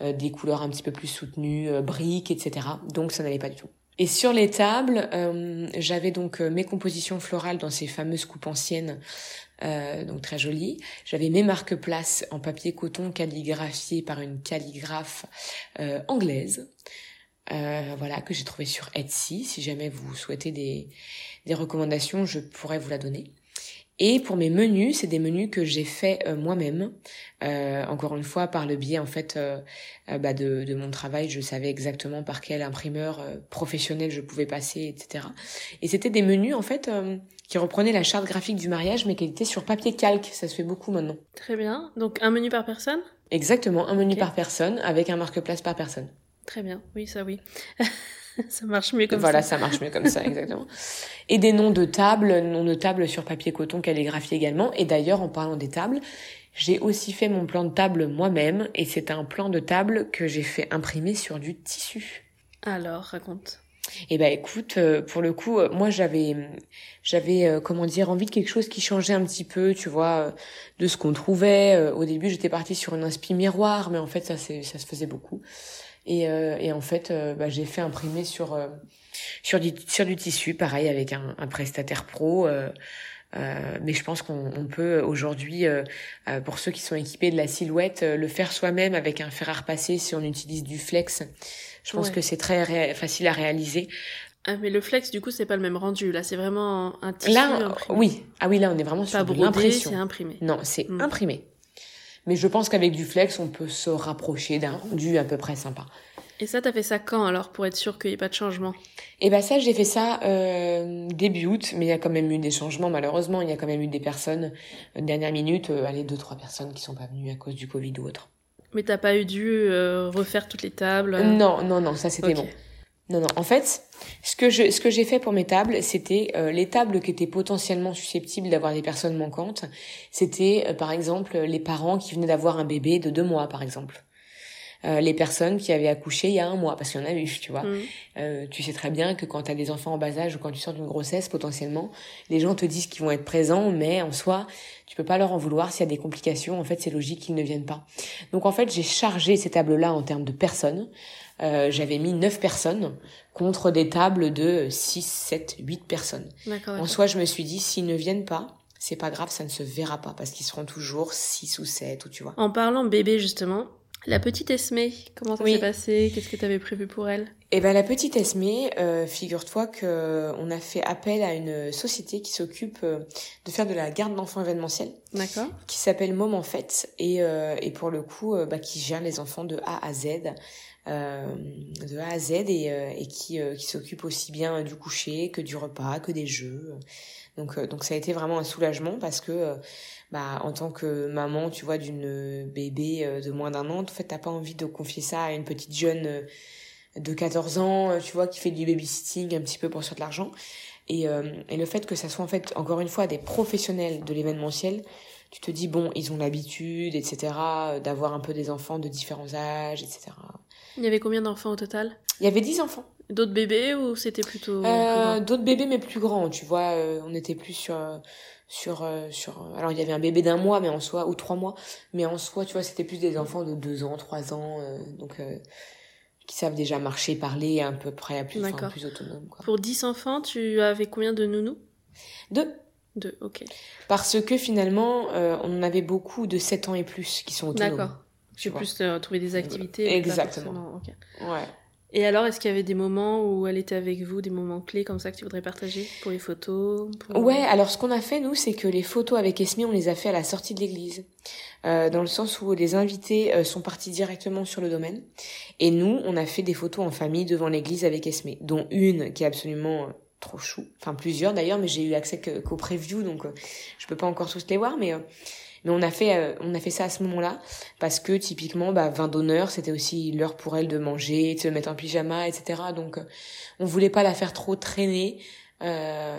euh, des couleurs un petit peu plus soutenues, euh, briques etc. Donc ça n'allait pas du tout. Et sur les tables, euh, j'avais donc euh, mes compositions florales dans ces fameuses coupes anciennes, euh, donc très jolies. J'avais mes marque-places en papier coton calligraphiées par une calligraphe euh, anglaise, euh, voilà que j'ai trouvé sur Etsy. Si jamais vous souhaitez des, des recommandations, je pourrais vous la donner. Et pour mes menus, c'est des menus que j'ai faits euh, moi-même. Euh, encore une fois, par le biais en fait euh, bah, de, de mon travail, je savais exactement par quel imprimeur professionnel je pouvais passer, etc. Et c'était des menus en fait qui reprenaient la charte graphique du mariage, mais qui étaient sur papier calque. Ça se fait beaucoup maintenant.
Très bien. Donc un menu par personne?
Exactement, un menu par personne avec un marque-place par personne.
Très bien. Oui, ça oui. ça marche mieux comme
voilà,
ça.
ça marche mieux comme ça, exactement. Et des noms de tables, noms de tables sur papier coton calligraphié également. Et d'ailleurs, en parlant des tables, j'ai aussi fait mon plan de table moi-même, et c'est un plan de table que j'ai fait imprimer sur du tissu.
Alors, raconte.
Eh ben écoute, euh, pour le coup, euh, moi j'avais, j'avais euh, comment dire envie de quelque chose qui changeait un petit peu, tu vois, de ce qu'on trouvait. Au début, j'étais partie sur une inspi miroir, mais en fait ça ça se faisait beaucoup. Et, euh, et en fait, euh, bah, j'ai fait imprimer sur euh, sur du sur du tissu, pareil avec un, un prestataire pro. euh, euh, mais je pense qu'on on peut aujourd'hui, pour ceux qui sont équipés de la silhouette, euh, le faire soi-même avec un fer à repasser si on utilise du flex. Je pense
Ouais.
que c'est très facile à réaliser.
Ah, mais le flex, du coup, c'est pas le même rendu. Là, c'est vraiment un tissu
Là,
imprimé.
oui. Ah oui, là, on est vraiment
Pas
sur de
brodé,
l'impression.
c'est imprimé.
Non, c'est
Mm.
imprimé. Mais je pense qu'avec du flex, on peut se rapprocher d'un rendu à peu près sympa.
Et ça, t'as fait ça quand alors pour être sûr qu'il n'y ait pas de changement?
Et ben ça, j'ai fait ça euh, début août, mais il y a quand même eu des changements. Malheureusement, il y a quand même eu des personnes euh, dernière minute, euh, allez deux trois personnes qui sont pas venues à cause du Covid ou autre.
Mais t'as pas eu dû euh, refaire toutes les tables?
Non, non, non, ça c'était bon. Non, non. En fait, ce que je, ce que j'ai fait pour mes tables, c'était euh, les tables qui étaient potentiellement susceptibles d'avoir des personnes manquantes. C'était, euh, par exemple, les parents qui venaient d'avoir un bébé de deux mois, par exemple. Euh, les personnes qui avaient accouché il y a un mois, parce qu'il y en a eu, tu vois.
Mm.
Euh, tu sais très bien que quand tu as des enfants en bas âge ou quand tu sors d'une grossesse, potentiellement, les gens te disent qu'ils vont être présents, mais en soi, tu peux pas leur en vouloir s'il y a des complications. En fait, c'est logique qu'ils ne viennent pas. Donc en fait, j'ai chargé ces tables-là en termes de personnes. Euh, J'avais mis 9 personnes contre des tables de 6, 7, 8 personnes. En soi, je me suis dit, s'ils ne viennent pas, c'est pas grave, ça ne se verra pas, parce qu'ils seront toujours 6 ou 7, ou tu vois.
En parlant bébé, justement, la petite Esmé, comment ça
Oui.
s'est passé? Qu'est-ce que t'avais prévu pour elle?
Eh ben la petite Esmée, euh, figure-toi que on a fait appel à une société qui s'occupe euh, de faire de la garde d'enfants événementielle,
D'accord.
qui s'appelle Mom en fait, et, euh, et pour le coup, euh, bah, qui gère les enfants de A à Z, de A à Z, et, euh, et qui, euh, qui s'occupe aussi bien du coucher que du repas, que des jeux. Donc, euh, donc ça a été vraiment un soulagement parce que euh, bah, en tant que maman, tu vois, d'une bébé euh, de moins d'un an, en fait, t'as pas envie de confier ça à une petite jeune euh, de 14 ans, euh, tu vois, qui fait du babysitting un petit peu pour se faire de l'argent. Et, euh, et le fait que ça soit en fait, encore une fois, des professionnels de l'événementiel, tu te dis, bon, ils ont l'habitude, etc., euh, d'avoir un peu des enfants de différents âges, etc.
Il y avait combien d'enfants au total?
Il y avait 10 enfants.
D'autres bébés ou c'était plutôt...
Euh, D'autres bébés, mais plus grands, tu vois, euh, on était plus sur... sur euh, sur alors il y avait un bébé d'un mois mais en soi ou trois mois mais en soi tu vois c'était plus des enfants de deux ans trois ans euh, donc qui savent déjà marcher parler à peu près à plus enfin, plus autonomes quoi.
Pour 10 enfants, tu avais combien de nounous?
Deux.
Deux, ok.
parce que finalement on en avait beaucoup de 7 ans et plus qui sont autonomes.
D'accord.
Tu vois.
plus euh, trouver des activités.
Exactement.
forcément, ok.
ouais
Et alors, est-ce qu'il y avait des moments où elle était avec vous, des moments clés comme ça que tu voudrais partager Pour les photos pour-
Ouais, alors ce qu'on a fait nous, c'est que les photos avec Esme, on les a fait à la sortie de l'église, euh, dans le sens où les invités euh, sont partis directement sur le domaine, et nous, on a fait des photos en famille devant l'église avec Esme, dont une qui est absolument trop chou. Enfin plusieurs d'ailleurs, mais j'ai eu accès qu'aux previews, donc je peux pas encore tous les voir, mais mais on a fait euh, on a fait ça à ce moment-là parce que typiquement bah vin d'honneur, c'était aussi l'heure pour elle de manger, de se mettre en pyjama, etc. Donc on voulait pas la faire trop traîner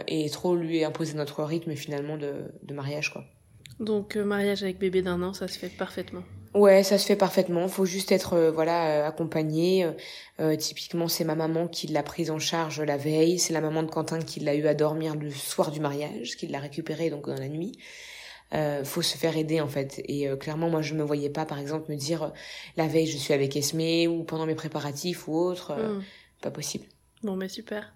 et trop lui imposer notre rythme finalement de de mariage quoi.
Donc mariage avec bébé d'un an, ça se fait parfaitement.
Ouais, ça se fait parfaitement. Faut juste être euh, voilà euh, accompagné. Euh, euh, typiquement, c'est ma maman qui l'a prise en charge la veille. C'est la maman de Quentin qui l'a eu à dormir le soir du mariage, qui l'a récupéré donc dans la nuit. Euh, faut se faire aider en fait. Et clairement, moi, je me voyais pas, par exemple, me dire la veille je suis avec Esmé ou pendant mes préparatifs ou autre. Mm. Pas possible.
Bon, mais super.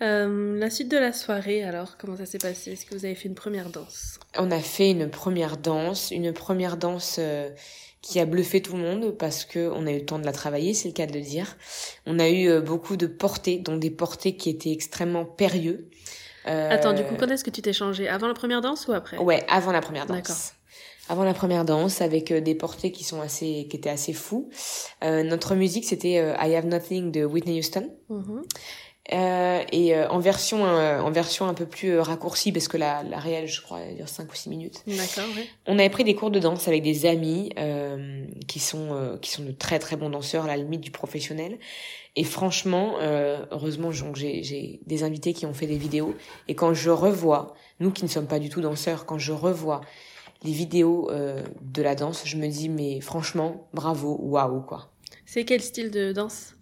la suite de la soirée, alors, comment ça s'est passé? Est-ce que vous avez fait une première danse?
On a fait une première danse, une première danse qui a bluffé tout le monde parce que on a eu le temps de la travailler, c'est le cas de le dire. On a eu euh, beaucoup de portées, dont des portées qui étaient extrêmement périlleux.
Euh... Attends, du coup, quand est-ce que tu t'es changé? Avant la première danse ou après?
Ouais, avant la première danse. D'accord. Avant la première danse, avec euh, des portées qui sont assez, qui étaient assez fous. Euh, notre musique, c'était I Have Nothing de Whitney Houston. Mm euh, et en version en version un peu plus raccourcie parce que la, la réelle je crois elle dure 5 ou 6 minutes.
D'accord, oui.
On avait pris des cours de danse avec des amis qui sont qui sont de très très bons danseurs à la limite du professionnel et franchement heureusement j'ai des invités qui ont fait des vidéos et quand je revois nous qui ne sommes pas du tout danseurs quand je revois les vidéos de la danse, je me dis mais franchement bravo, waouh quoi.
C'est quel style de danse?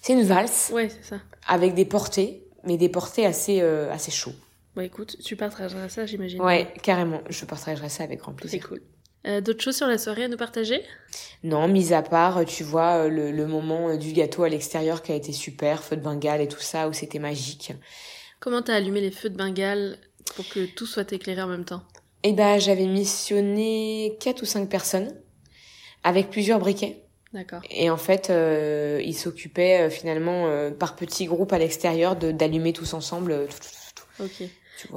C'est une valse.
Ouais, c'est ça.
Avec des portées, mais des portées assez, euh, assez chauds.
Bah écoute, tu partageras ça, j'imagine.
Ouais, carrément. Je partagerai ça avec grand plaisir.
C'est cool. Euh, D'autres choses sur la soirée à nous partager?
Non, mis à part, tu vois, euh, le, le moment euh, du gâteau à l'extérieur qui a été super, feu de Bengale et tout ça, où c'était magique.
Comment t'as allumé les feux de Bengale pour que tout soit éclairé en même temps?
Eh ben, j'avais missionné quatre ou cinq personnes avec plusieurs briquets.
D'accord.
Et en fait, euh, ils s'occupaient euh, finalement euh, par petits groupes à l'extérieur d'allumer tous ensemble. Euh, tout, tout,
tout, ok.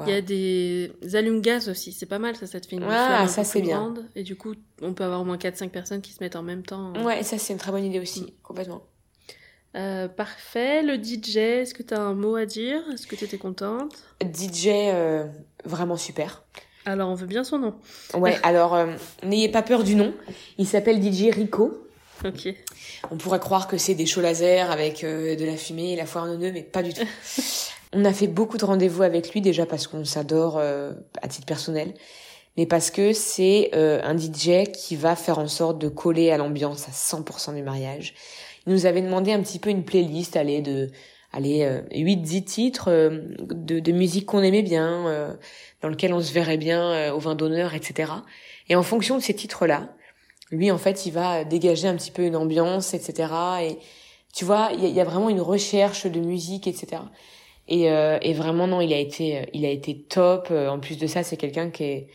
Il y a des allumes-gaz aussi, c'est pas mal ça, ça te fait une
ah, ça c'est bien. Grande,
et du coup, on peut avoir au moins 4-5 personnes qui se mettent en même temps.
Ouais, ça c'est une très bonne idée aussi, mm. complètement.
Euh, parfait. Le DJ, est-ce que tu as un mot à dire? Est-ce que tu étais contente
DJ, euh, vraiment super.
Alors, on veut bien son nom.
Ouais, alors, euh, n'ayez pas peur du nom. Il s'appelle DJ Rico.
Ok.
On pourrait croire que c'est des shows laser avec de la fumée et la foire en mais pas du tout. on a fait beaucoup de rendez-vous avec lui déjà parce qu'on s'adore euh, à titre personnel, mais parce que c'est euh, un DJ qui va faire en sorte de coller à l'ambiance à 100% du mariage. Il nous avait demandé un petit peu une playlist, allez, de allez, 8-10 titres de, de, musique qu'on aimait bien, dans lequel on se verrait bien au vin d'honneur, etc. Et en fonction de ces titres-là, lui en fait il va dégager un petit peu une ambiance etc et tu vois il y, a vraiment une recherche de musique etc et, euh, et vraiment non il a été il a été top euh, en plus de ça c'est quelqu'un qui est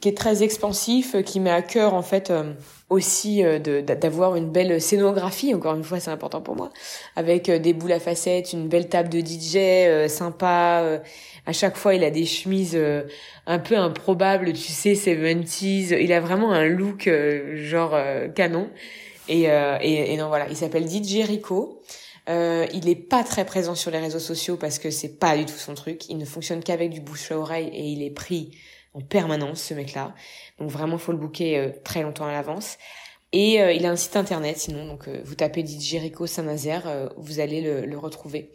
qui est très expansif qui met à cœur en fait euh, aussi d'avoir une belle scénographie encore une fois c'est important pour moi avec des boules à facettes une belle table de DJ sympa à chaque fois il a des chemises un peu improbable, tu sais, 70s. Il a vraiment un look euh, genre euh, canon. Et, euh, et, et, non, voilà, il s'appelle DJ Rico. Il est pas très présent sur les réseaux sociaux parce que c'est pas du tout son truc. Il ne fonctionne qu'avec du bouche à oreille et il est pris en permanence, ce mec-là. Donc vraiment, faut le booker très longtemps à l'avance. Et il a un site internet, sinon, donc vous tapez DJ Rico Saint-Nazaire, vous allez le, le retrouver.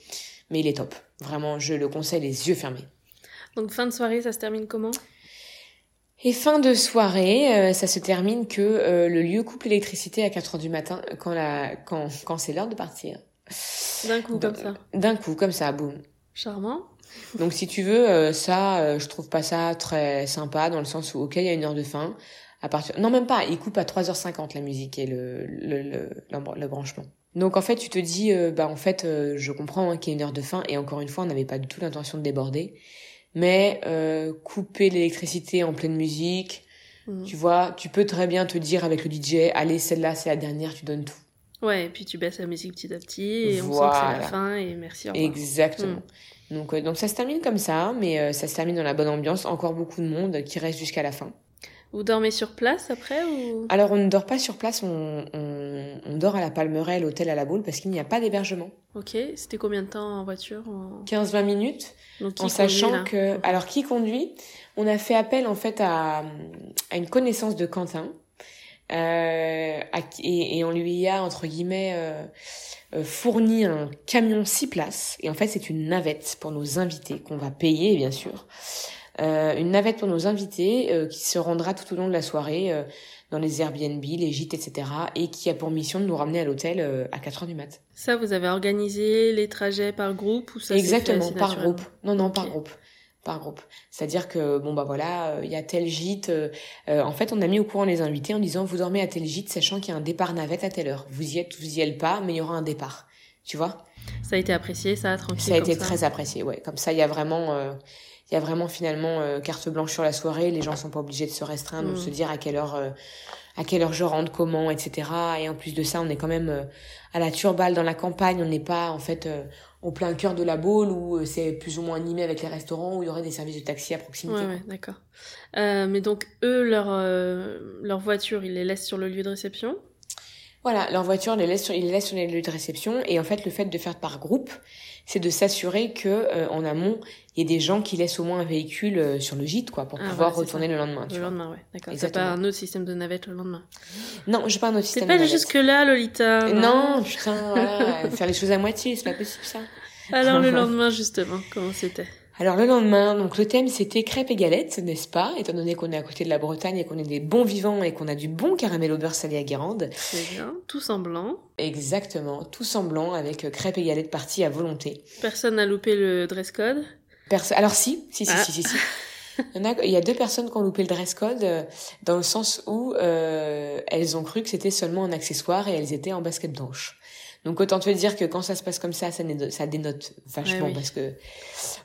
Mais il est top. Vraiment, je le conseille les yeux fermés.
Donc fin de soirée, ça se termine comment?
Et fin de soirée, euh, ça se termine que euh, le lieu coupe l'électricité à 4 heures du matin quand la quand quand c'est l'heure de partir.
D'un coup comme ça.
D'un coup comme ça, boum.
Charmant.
Donc si tu veux euh, ça je trouve pas ça très sympa dans le sens où OK, il y a une heure de fin à partir Non, même pas, il coupe à 3h50 la musique et le le le, le, branchement. Donc en fait, tu te dis bah en fait je comprends hein, qu'il y a une heure de fin et encore une fois, on n'avait pas du tout l'intention de déborder mais euh, couper l'électricité en pleine musique, mm. tu vois, tu peux très bien te dire avec le DJ, allez, celle-là, c'est la dernière, tu donnes tout.
Ouais, et puis tu baisses la musique petit à petit, et on sent que c'est la fin, et merci. Au
Exactement. Mm. Donc, euh, donc ça se termine comme ça, mais euh, ça se termine dans la bonne ambiance. Encore beaucoup de monde qui reste jusqu'à la fin.
Vous dormez sur place après ou?
Alors on ne dort pas sur place, on, on, on dort à la Palmeraie, l'hôtel à la boule, parce qu'il n'y a pas d'hébergement.
Ok, c'était combien de temps en voiture en...
15-20 minutes,
Donc, qui
en sachant que... Alors, qui conduit? On a fait appel, en fait, à, à une connaissance de Quentin, et, et on lui a, entre guillemets, euh, euh, fourni un camion six places. Et en fait, c'est une navette pour nos invités, qu'on va payer, bien sûr. Euh, une navette pour nos invités euh, qui se rendra tout au long de la soirée euh, dans les Airbnb, les gîtes, etc. Et qui a pour mission de nous ramener à l'hôtel euh, à 4 heures du mat.
Ça, vous avez organisé les trajets par groupe ou ça fait
Exactement,
assez
par groupe. Non, non, par groupe. Par groupe. C'est-à-dire que, bon, bah voilà, euh, il y a tel gîte. euh, euh, en fait, on a mis au courant les invités en disant, vous dormez à tel gîte, sachant qu'il y a un départ navette à telle heure. Vous y êtes, vous y êtes pas, mais il y aura un départ. Tu vois?
Ça a été apprécié, ça, tranquille.
Ça a été très apprécié, ouais. Comme ça, il y a vraiment, euh, il y a vraiment finalement euh, carte blanche sur la soirée. Les gens sont pas obligés de se restreindre ou de
Mm.
se dire à quelle heure, euh, à quelle heure je rentre, comment, etc. Et en plus de ça, on est quand même euh, à la Turballe dans la campagne. On n'est pas en fait au plein cœur de la Baule où euh, c'est plus ou moins animé avec les restaurants où il y aurait des services de taxi à proximité.
Ouais, ouais, d'accord. Euh, mais donc, eux, leur, euh, leur voiture, ils les laissent sur le lieu de réception?
Voilà, leur voiture, on les laisse sur, ils les laissent sur les lieux de réception. Et en fait, le fait de faire par groupe, c'est de s'assurer que euh, en amont, il y ait des gens qui laissent au moins un véhicule euh, sur le gîte, quoi, pour
Ah,
pouvoir
voilà, c'est
retourner
ça.
le lendemain. tu
Le
vois.
lendemain, ouais. D'accord. C'est pas un autre système de navette le lendemain.
Non, j'ai pas un autre
C'est
système.
pas
de navette.
jusque-là, Lolita.
Non, putain, voilà, faire les choses à moitié, c'est pas possible ça.
Alors, le lendemain, justement, comment c'était?
Alors le lendemain, donc le thème c'était crêpes et galettes, n'est-ce pas? Étant donné qu'on est à côté de la Bretagne et qu'on est des bons vivants et qu'on a du bon caramel au beurre salé à Guérande.
C'est bien. Tout semblant.
Exactement, tout semblant avec euh, crêpes et galettes parties à volonté.
Personne n'a loupé le dress code?
Alors si, si, si,
Ah.
si, si, si. Il y, en a, il y a deux personnes qui ont loupé le dress code euh, dans le sens où euh, elles ont cru que c'était seulement un accessoire et elles étaient en basket blanche. Donc autant te dire que quand ça se passe comme ça, ça, dénote, ça dénote vachement
Ouais, oui.
parce que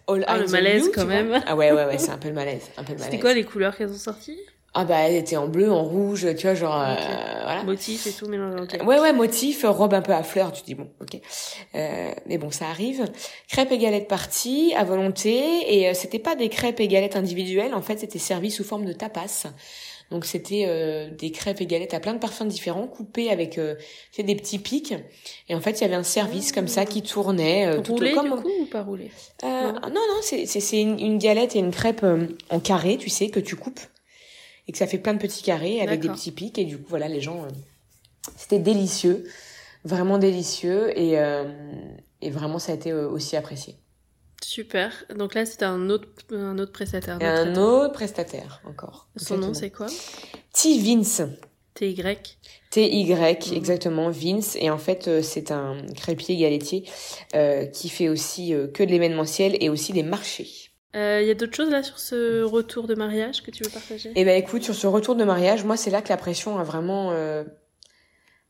all
Ah, le malaise, quand même.
Ah ouais ouais ouais, c'est un peu le malaise, un peu le
C'était
malaise.
quoi les couleurs qu'elles ont sorties?
Ah bah elle était en bleu, en rouge, tu vois genre euh,
Ok.
voilà.
Motifs et tout mélangé. ok.
Ouais ouais motif, robe un peu à fleurs, tu dis bon ok. Euh, mais bon ça arrive. Crêpes et galettes parties à volonté et euh, c'était pas des crêpes et galettes individuelles, en fait c'était servi sous forme de tapas. Donc c'était euh, des crêpes et galettes à plein de parfums différents, coupées avec euh, des petits pics. Et en fait il y avait un service comme ça qui tournait euh, tout comme
du coup ou pas roulé?
Euh,
Non.
non, non, c'est une, une galette et une crêpe euh, en carré, tu sais, que tu coupes et que ça fait plein de petits carrés avec des petits pics et du coup voilà les gens, euh, c'était délicieux, vraiment délicieux et euh, et vraiment ça a été aussi apprécié.
Super. Donc là, c'était un autre, un autre prestataire.
Un autre prestataire encore.
Son nom, c'est quoi?
T Vince.
TY.
T-Y,
Mhm.
exactement, Vince. Et en fait, euh, c'est un crêpier galetier euh, qui fait aussi euh, que de l'événementiel et aussi des marchés.
Il Euh, y a d'autres choses là sur ce retour de mariage que tu veux partager?
Eh ben écoute, sur ce retour de mariage, moi c'est là que la pression a vraiment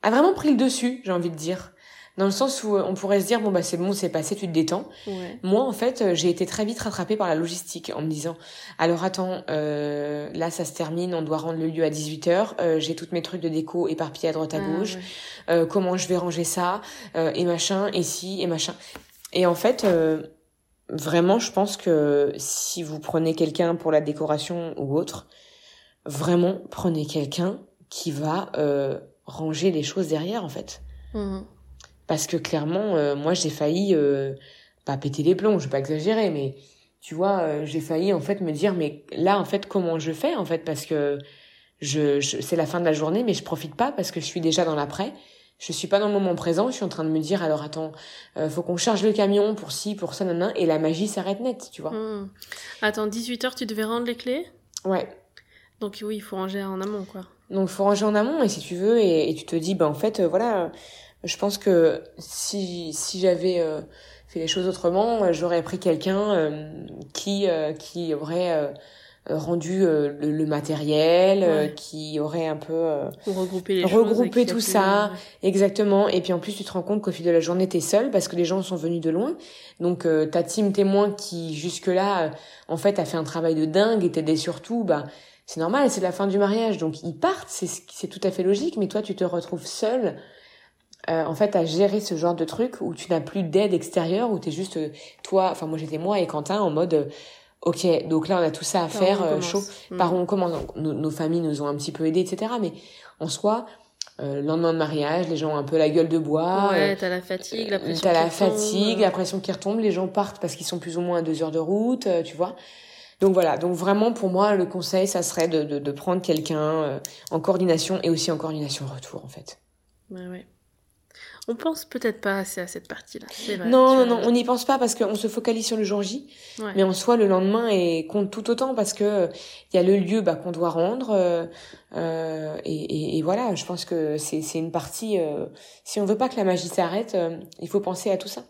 a vraiment pris le dessus, j'ai envie de dire. Dans le sens où euh, on pourrait se dire bon bah c'est bon, c'est passé, tu te détends.
Ouais.
Moi en fait, euh, j'ai été très vite rattrapée par la logistique en me disant alors attends, euh, là ça se termine, on doit rendre le lieu à 18h, j'ai toutes mes trucs de déco éparpillés à droite à
Ah,
gauche.
ouais.
Euh, comment je vais ranger ça euh, et machin et si et machin. Et en fait euh, vraiment je pense que si vous prenez quelqu'un pour la décoration ou autre, vraiment prenez quelqu'un qui va euh, ranger les choses derrière en fait.
Mhm.
Parce que clairement euh, moi j'ai failli euh, pas péter les plombs, je vais pas exagérer mais tu vois euh, j'ai failli en fait me dire mais là en fait comment je fais en fait parce que je, je c'est la fin de la journée mais je profite pas parce que je suis déjà dans l'après je suis pas dans le moment présent je suis en train de me dire alors attends euh, faut qu'on charge le camion pour ci pour ça nanana et la magie s'arrête net tu vois
Mhm. Attends, 18h, tu devais rendre les clés?
Ouais
Donc oui, il faut ranger en amont, quoi.
donc faut ranger en amont et si tu veux et, et tu te dis bah en fait euh, voilà euh, je pense que si si j'avais euh, fait les choses autrement euh, j'aurais pris quelqu'un euh, qui euh, qui aurait euh, rendu euh, le, le matériel euh,
Ouais.
qui aurait un peu euh,
regrouper.
Regrouper tout
plus-
ça. Exactement. Et puis en plus, tu te rends compte qu'au fil de la journée, t'es seul parce que les gens sont venus de loin. Donc euh, ta team témoin qui jusque-là, euh, en fait, a fait un travail de dingue et t'aidait surtout, bah c'est normal, c'est la fin du mariage, donc ils partent, c'est c'est tout à fait logique. Mais toi, tu te retrouves seul. Euh, en fait, à gérer ce genre de truc où tu n'as plus d'aide extérieure, où t'es juste euh, toi, enfin moi j'étais moi et Quentin en mode, euh, ok, donc là on a tout ça à
Par
faire, euh, chaud
Mhm.
par où on commence. Nos, nos familles nous ont un petit peu aidés, etc. Mais en soi, euh, le lendemain de mariage, les gens ont un peu la gueule de bois.
ouais, t'as la fatigue, la pression.
T'as la
tombe.
fatigue, la pression qui retombe, les gens partent parce qu'ils sont plus ou moins à deux heures de route, tu vois. Donc voilà, donc vraiment pour moi le conseil ça serait de, de, de prendre quelqu'un en coordination et aussi en coordination retour en fait.
Ouais, ouais. On pense peut-être pas assez à cette partie-là.
non non non, on n'y pense pas parce qu'on se focalise sur le jour J,
Ouais.
mais en soi le lendemain est compte tout autant parce que euh, il y a le lieu bah, qu'on doit rendre euh, euh, et, et, et voilà, je pense que c'est c'est une partie. euh, si on veut pas que la magie s'arrête, euh, il faut penser à tout ça.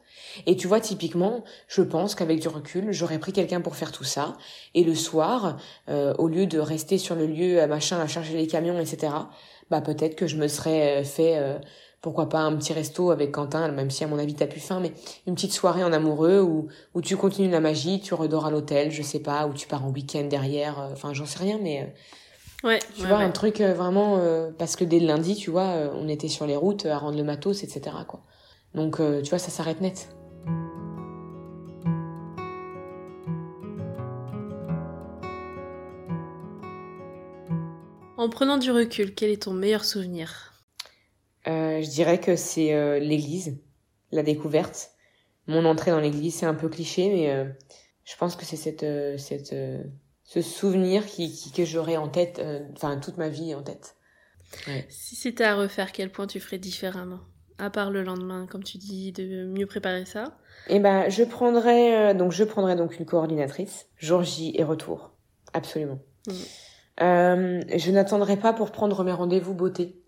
Et tu vois, typiquement, je pense qu'avec du recul, j'aurais pris quelqu'un pour faire tout ça. Et le soir, euh, au lieu de rester sur le lieu, à machin, à charger les camions, etc., bah peut-être que je me serais euh, fait, euh, pourquoi pas, un petit resto avec Quentin, même si à mon avis t'as plus faim, mais une petite soirée en amoureux où, où tu continues la magie, tu redors à l'hôtel, je sais pas, où tu pars en week-end derrière, euh, enfin j'en sais rien, mais euh,
Ouais,
tu
ouais,
vois,
ouais.
un truc euh, vraiment, euh, parce que dès le lundi, tu vois, on était sur les routes à rendre le matos, etc., quoi. Donc, euh, tu vois, ça s'arrête net.
En prenant du recul, quel est ton meilleur souvenir?
Euh, je dirais que c'est euh, l'église, la découverte. Mon entrée dans l'église, c'est un peu cliché, mais euh, je pense que c'est cette, cette, ce souvenir qui, qui- que j'aurai en tête, enfin toute ma vie en tête.
Si c'était à refaire, quel point tu ferais différemment? À part le lendemain, comme tu dis, de mieux préparer ça?
Et ben, je prendrais donc je prendrais donc une coordinatrice, jour J et retour, absolument. Euh, je n'attendrai pas pour prendre mes rendez-vous beauté.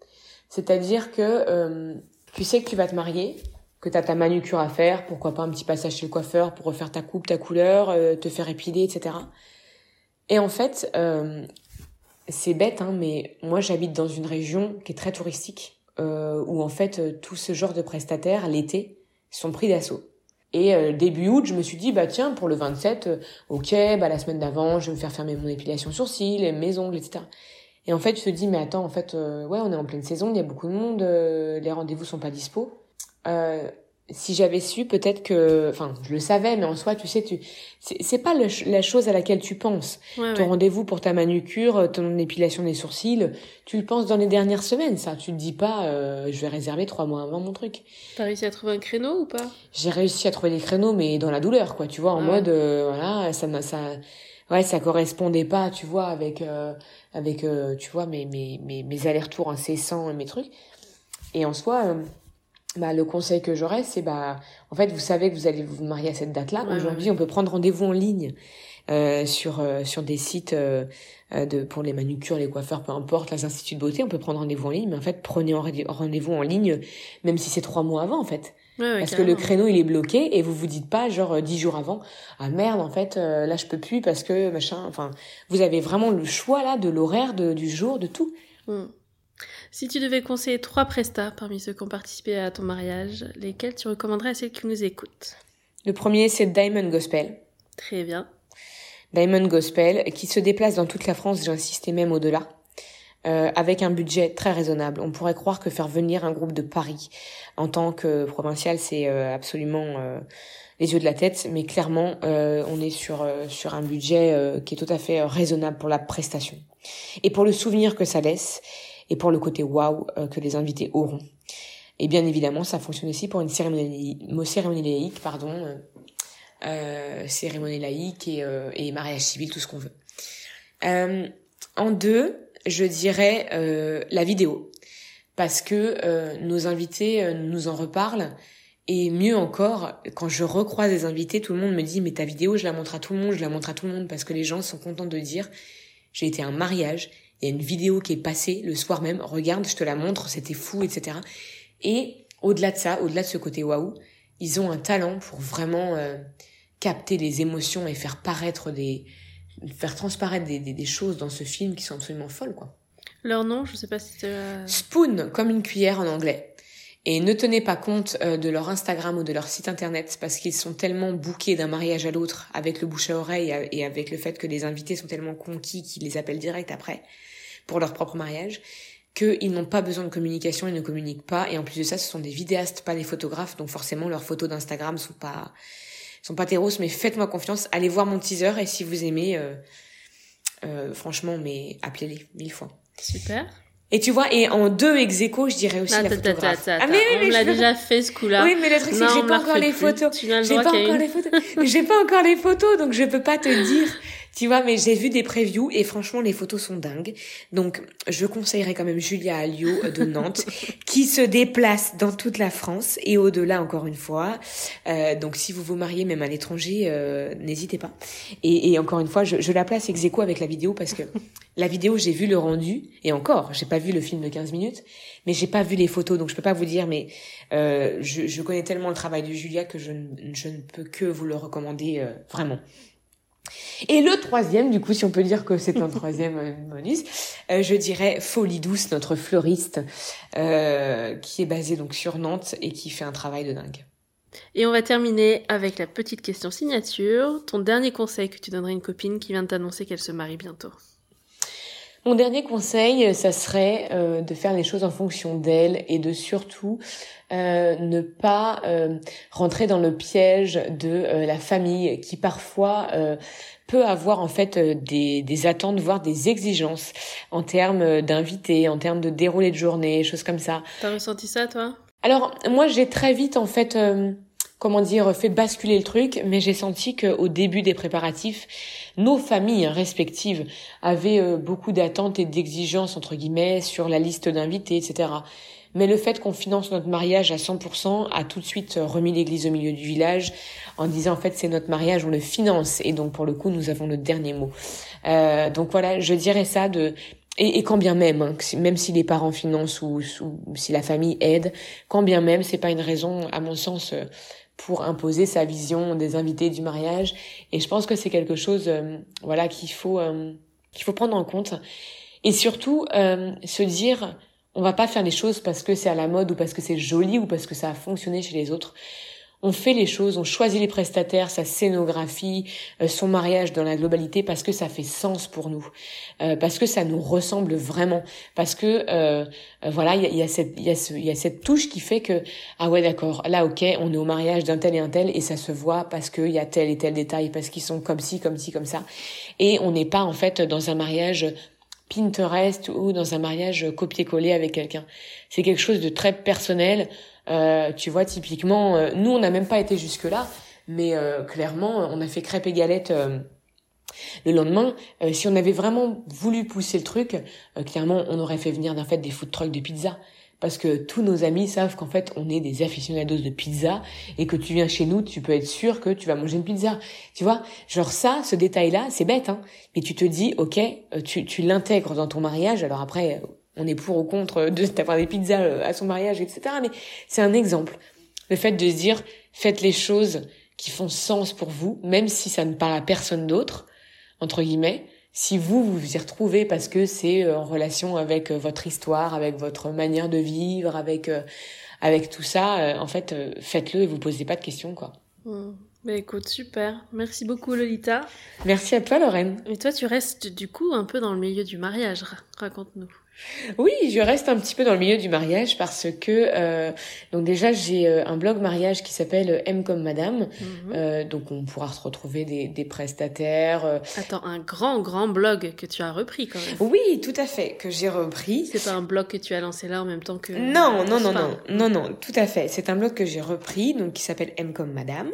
C'est-à-dire que euh, tu sais que tu vas te marier, que tu as ta manucure à faire, pourquoi pas un petit passage chez le coiffeur pour refaire ta coupe, ta couleur, euh, te faire épiler, etc. Et en fait, euh, c'est bête, hein, mais moi j'habite dans une région qui est très touristique, où en fait tout ce genre de prestataires, l'été, sont pris d'assaut. Et début août, je me suis dit, bah tiens, pour le 27, euh, ok, bah la semaine d'avant, je vais me faire faire mon épilation sourcils, mes ongles, etc. Et en fait, je te dis, mais attends, en fait, euh, ouais, on est en pleine saison, il y a beaucoup de monde, euh, les rendez-vous sont pas dispo. Euh, si j'avais su, peut-être que, enfin, je le savais, mais en soi, tu sais, tu, c'est pas le la chose à laquelle tu penses.
Ouais,
Ton
ouais.
rendez-vous pour ta manucure, ton épilation des sourcils, tu le penses dans les dernières semaines, ça. Tu te dis pas, euh, je vais réserver trois mois avant mon truc.
T'as réussi à trouver un créneau ou pas?
J'ai réussi à trouver des créneaux, mais dans la douleur, quoi. Tu vois, en
Ah.
mode, euh, voilà, ça, m'a- ça, ouais, ça correspondait pas, tu vois, avec, euh, avec, euh, tu vois, mes, mes, mes, mes allers-retours incessants, mes trucs. Et en soi, euh, bah, le conseil que j'aurais, c'est, bah, en fait, vous savez que vous allez vous marier à cette date-là.
Ouais,
Aujourd'hui,
ouais,
on peut prendre rendez-vous en ligne. Euh, sur euh, sur des sites euh, euh, de pour les manucures, les coiffeurs, peu importe, les instituts de beauté, on peut prendre rendez-vous en ligne, mais en fait prenez en- rendez-vous en ligne, même si c'est trois mois avant en fait.
Ouais,
Parce que le créneau il est bloqué et vous vous dites pas genre euh, dix jours avant ah merde en fait euh, là je peux plus parce que machin enfin vous avez vraiment le choix là de l'horaire de, du jour de tout.
Hmm. Si tu devais conseiller trois prestats parmi ceux qui ont participé à ton mariage, lesquels tu recommanderais à celles qui nous écoutent?
Le premier c'est Diamond Gospel.
Très bien.
Diamond Gospel qui se déplace dans toute la France j'insiste et même au-delà euh, avec un budget très raisonnable on pourrait croire que faire venir un groupe de Paris en tant que provincial c'est euh, absolument euh, les yeux de la tête mais clairement euh, on est sur euh, sur un budget euh, qui est tout à fait raisonnable pour la prestation et pour le souvenir que ça laisse et pour le côté waouh que les invités auront. Et bien évidemment, ça fonctionne aussi pour une cérémonie, mo- cérémonie laïque, pardon, cérémonie laïque et, et mariage civil, tout ce qu'on veut. En deux, je dirais euh, la vidéo, parce que euh, nos invités euh, nous en reparlent. Et mieux encore, quand je recroise des invités, tout le monde me dit mais ta vidéo, je la montre à tout le monde, je la montre à tout le monde parce que les gens sont contents de dire j'ai été à un mariage, il y a une vidéo qui est passée le soir même, regarde, je te la montre, c'était fou, etc. Et au-delà de ça, au-delà de ce côté waouh, ils ont un talent pour vraiment euh, capter les émotions et faire paraître des, faire transparaître des, des, des choses dans ce film qui sont absolument folles, quoi.
Leur nom, je sais pas si tu as...
Spoon, comme une cuillère en anglais. Et ne tenez pas compte euh, de leur Instagram ou de leur site internet parce qu'ils sont tellement bouqués d'un mariage à l'autre avec le bouche à oreille et avec le fait que les invités sont tellement conquis qu'ils les appellent direct après pour leur propre mariage qu'ils n'ont pas besoin de communication, ils ne communiquent pas et en plus de ça ce sont des vidéastes, pas des photographes donc forcément leurs photos d'Instagram sont pas sont pas terros mais faites-moi confiance, allez voir mon teaser et si vous aimez euh, euh, franchement mais appelez-les mille fois.
Super.
Et tu vois, et en deux ex je dirais aussi
Ah,
la photographe. ah mais oui,
on
mais
me l'a déjà fait ce coup-là.
Oui, mais le truc c'est que j'ai
on
pas encore les photos. J'ai pas encore les photos. J'ai pas encore les photos, donc je peux pas te dire. Tu vois, mais j'ai vu des previews et franchement les photos sont dingues. Donc je conseillerais quand même Julia Alliot euh, de Nantes, qui se déplace dans toute la France et au-delà encore une fois. Euh, donc si vous vous mariez même à l'étranger, euh, n'hésitez pas. Et, et encore une fois, je, je la place ex aequo avec la vidéo parce que la vidéo j'ai vu le rendu et encore, j'ai pas vu le film de 15 minutes, mais j'ai pas vu les photos, donc je peux pas vous dire. Mais euh, je, je connais tellement le travail de Julia que je, ne- je ne peux que vous le recommander euh, vraiment. Et le troisième, du coup, si on peut dire que c'est un troisième euh, bonus, euh, je dirais Folie Douce, notre fleuriste, euh, qui est basé donc sur Nantes et qui fait un travail de dingue.
Et on va terminer avec la petite question signature. Ton dernier conseil que tu donnerais à une copine qui vient de t'annoncer qu'elle se marie bientôt?
Mon dernier conseil, ça serait euh, de faire les choses en fonction d'elle et de surtout euh, ne pas euh, rentrer dans le piège de euh, la famille qui parfois euh, peut avoir en fait euh, des, des attentes, voire des exigences en termes d'invités, en termes de déroulé de journée, choses comme ça.
T'as ressenti ça, toi?
Alors moi j'ai très vite en fait euh, comment dire fait basculer le truc, mais j'ai senti que au début des préparatifs, nos familles respectives avaient euh, beaucoup d'attentes et d'exigences entre guillemets sur la liste d'invités, etc. Mais le fait qu'on finance notre mariage à 100% a tout de suite euh, remis l'église au milieu du village en disant en fait c'est notre mariage, on le finance et donc pour le coup nous avons le dernier mot. Euh, donc voilà, je dirais ça de et, quand bien même, hein, même si les parents financent ou, ou si la famille aide, quand bien même, c'est pas une raison, à mon sens, euh, pour imposer sa vision des invités du mariage. Et je pense que c'est quelque chose, euh, voilà, qu'il faut euh, qu'il faut prendre en compte. Et surtout, euh, se dire, on va pas faire les choses parce que c'est à la mode ou parce que c'est joli ou parce que ça a fonctionné chez les autres. On fait les choses, on choisit les prestataires, sa scénographie, euh, son mariage dans la globalité parce que ça fait sens pour nous, euh, parce que ça nous ressemble vraiment, parce que euh, euh, voilà, il y a, y a cette y a ce y a cette touche qui fait que ah ouais d'accord, là ok, on est au mariage d'un tel et un tel et ça se voit parce qu'il y a tel et tel détail, parce qu'ils sont comme ci, comme ci, comme ça, et on n'est pas en fait dans un mariage Pinterest ou dans un mariage copier-coller avec quelqu'un. C'est quelque chose de très personnel. Euh, tu vois, typiquement, euh, nous, on n'a même pas été jusque-là, mais euh, clairement, on a fait crêpes et galettes euh, le lendemain. Euh, si on avait vraiment voulu pousser le truc, euh, clairement, on aurait fait venir d'un fait des food trucks de pizza. Parce que tous nos amis savent qu'en fait, on est des aficionados de pizza et que tu viens chez nous, tu peux être sûr que tu vas manger une pizza. Tu vois, genre ça, ce détail-là, c'est bête, hein. Mais tu te dis, ok, euh, tu, tu l'intègres dans ton mariage. Alors après, on est pour ou contre d'avoir des pizzas euh, à son mariage, etc. Mais c'est un exemple. Le fait de se dire, faites les choses qui font sens pour vous, même si ça ne parle à personne d'autre, entre guillemets. Si vous, vous vous y retrouvez parce que c'est euh, en relation avec euh, votre histoire, avec votre manière de vivre, avec, euh, avec tout ça, en fait, faites-le et vous posez pas de questions, quoi.
Hmm. Bah écoute, super. Merci beaucoup, Lolita.
Merci à toi, Lorraine.
Et toi, tu restes du coup un peu dans le milieu du mariage. Ra- Raconte-nous.
Oui, je reste un petit peu dans le milieu du mariage parce que euh, donc déjà j'ai euh, un blog mariage qui s'appelle M comme Madame,
Mhm.
Euh, donc on pourra se retrouver des, des prestataires. euh.
Attends, un grand, grand blog que tu as repris quand même.
Oui, tout à fait, que j'ai repris.
C'est pas un blog que tu as lancé là en même temps que.
Non, non, non, non, non, non, tout à fait. C'est un blog que j'ai repris, donc qui s'appelle M comme Madame,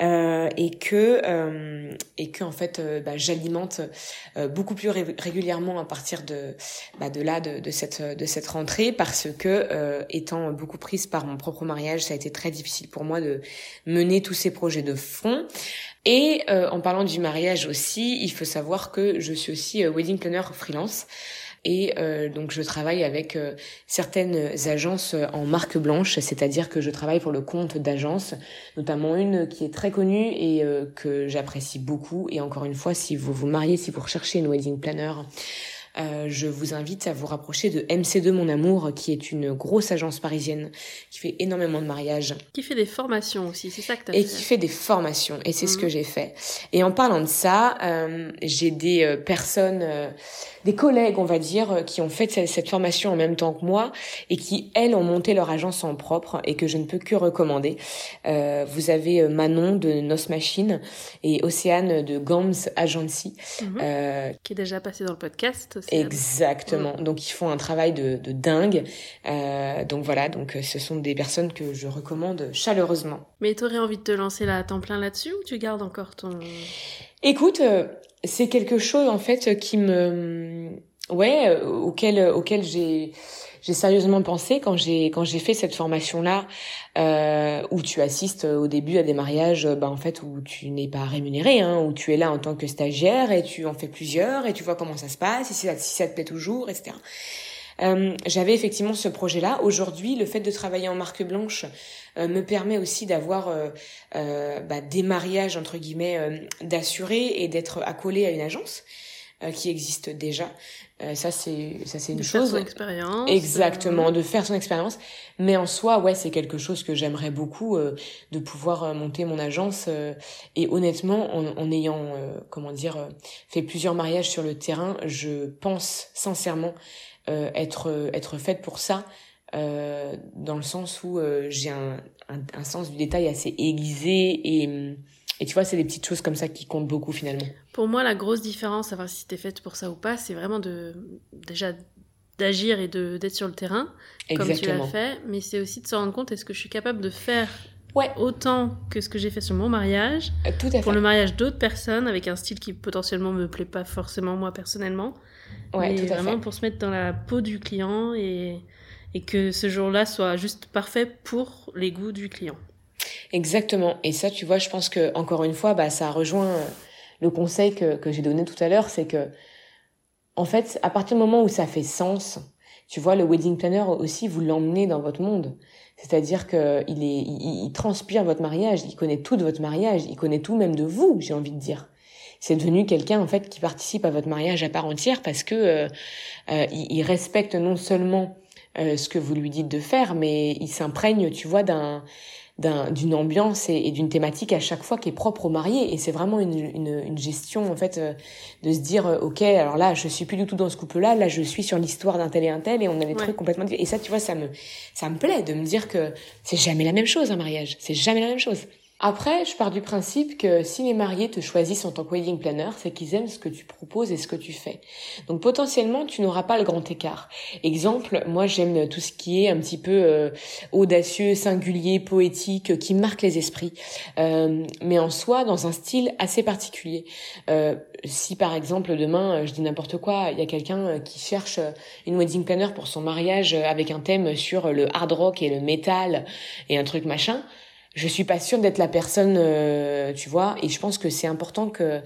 euh, et que euh, et que en fait, euh, bah, j'alimente euh, beaucoup plus ré- régulièrement à partir de bah, de là, de, cette de cette rentrée, parce que euh, étant beaucoup prise par mon propre mariage, ça a été très difficile pour moi de mener tous ces projets de front. Et euh, en parlant du mariage aussi, il faut savoir que je suis aussi euh, wedding planner freelance. Et donc je travaille avec certaines agences en marque blanche, c'est-à-dire que je travaille pour le compte d'agences, notamment une qui est très connue et que j'apprécie beaucoup. Et encore une fois, si vous vous mariez, si vous recherchez une wedding planner, euh, je vous invite à vous rapprocher de MC2 Mon Amour, qui est une grosse agence parisienne qui fait énormément de mariages.
Qui fait des formations aussi, c'est ça que tu as
et
fait.
qui fait des formations et c'est ce
Mhm.
que j'ai fait. Et en parlant de ça euh, j'ai des euh, personnes euh, des collègues on va dire qui ont fait cette, cette formation en même temps que moi et qui elles ont monté leur agence en propre et que je ne peux que recommander. Euh, vous avez Manon de Nos Machine et Océane de Gams Agency. Euh,
Qui est déjà passé dans le podcast
Exactement. Donc ils font un travail de, de dingue. Euh, donc voilà, donc euh, ce sont des personnes que je recommande chaleureusement.
Mais t'aurais envie de te lancer là à temps plein là-dessus ou tu gardes encore ton...
Écoute, euh, c'est quelque chose en fait qui me... Ouais, euh, auquel, auquel j'ai j'ai sérieusement pensé quand j'ai quand j'ai fait cette formation là euh, où tu assistes au début à des mariages bah en fait où tu n'es pas rémunéré hein, où tu es là en tant que stagiaire et tu en fais plusieurs et tu vois comment ça se passe et si ça, te plaît toujours etc euh, j'avais effectivement ce projet là aujourd'hui le fait de travailler en marque blanche euh, me permet aussi d'avoir euh, euh, bah, des mariages entre guillemets euh, d'assurer et d'être accolé à une agence euh, qui existe déjà. Euh, ça c'est ça c'est une
de
chose.
Faire son expérience.
Exactement, de faire son expérience. Mais en soi, ouais, c'est quelque chose que j'aimerais beaucoup euh, de pouvoir euh, monter mon agence. euh, et honnêtement, en, en ayant, euh, comment dire, euh, fait plusieurs mariages sur le terrain, je pense sincèrement euh, être euh, être faite pour ça. euh, dans le sens où euh, j'ai un, un, un sens du détail assez aiguisé et, et tu vois, c'est des petites choses comme ça qui comptent beaucoup finalement.
Pour moi, la grosse différence, savoir si t'es faite pour ça ou pas, c'est vraiment de déjà d'agir et de d'être sur le terrain comme tu l'as fait, mais c'est aussi de se rendre compte est-ce que je suis capable de faire
Ouais.
autant que ce que j'ai fait sur mon mariage
Euh, Tout à fait.
pour le mariage d'autres personnes avec un style qui potentiellement me plaît pas forcément moi personnellement,
Ouais,
mais
tout à
vraiment
fait.
pour se mettre dans la peau du client et et que ce jour-là soit juste parfait pour les goûts du client.
Exactement. Et ça, tu vois, je pense que encore une fois, bah, ça rejoint euh, le conseil que, que j'ai donné tout à l'heure, c'est que, en fait, à partir du moment où ça fait sens, tu vois, le wedding planner aussi, vous l'emmenez dans votre monde. C'est-à-dire que il est, il, transpire votre mariage, il connaît tout de votre mariage, il connaît tout même de vous, j'ai envie de dire. C'est devenu quelqu'un en fait qui participe à votre mariage à part entière parce que euh, euh, il, il respecte non seulement euh, ce que vous lui dites de faire, mais il s'imprègne, tu vois, d'un d'un- d'une ambiance et, et d'une thématique à chaque fois qui est propre au marié et c'est vraiment une, une, une gestion en fait euh, de se dire euh, ok alors là je suis plus du tout dans ce couple là là je suis sur l'histoire d'un tel et un tel et on a des
Ouais.
trucs complètement différents. et ça tu vois ça me ça me plaît de me dire que c'est jamais la même chose un mariage c'est jamais la même chose après je pars du principe que si les mariés te choisissent en tant que wedding planner c'est qu'ils aiment ce que tu proposes et ce que tu fais. Donc potentiellement tu n'auras pas le grand écart. Exemple moi j'aime tout ce qui est un petit peu euh, audacieux, singulier, poétique, qui marque les esprits, euh, mais en soi dans un style assez particulier. Euh, si par exemple demain, je dis n'importe quoi, il y a quelqu'un euh, qui cherche euh, une wedding planner pour son mariage avec un thème sur le hard rock et le metal et un truc machin, je suis pas sûre d'être la personne, euh, tu vois, et je pense que c'est important que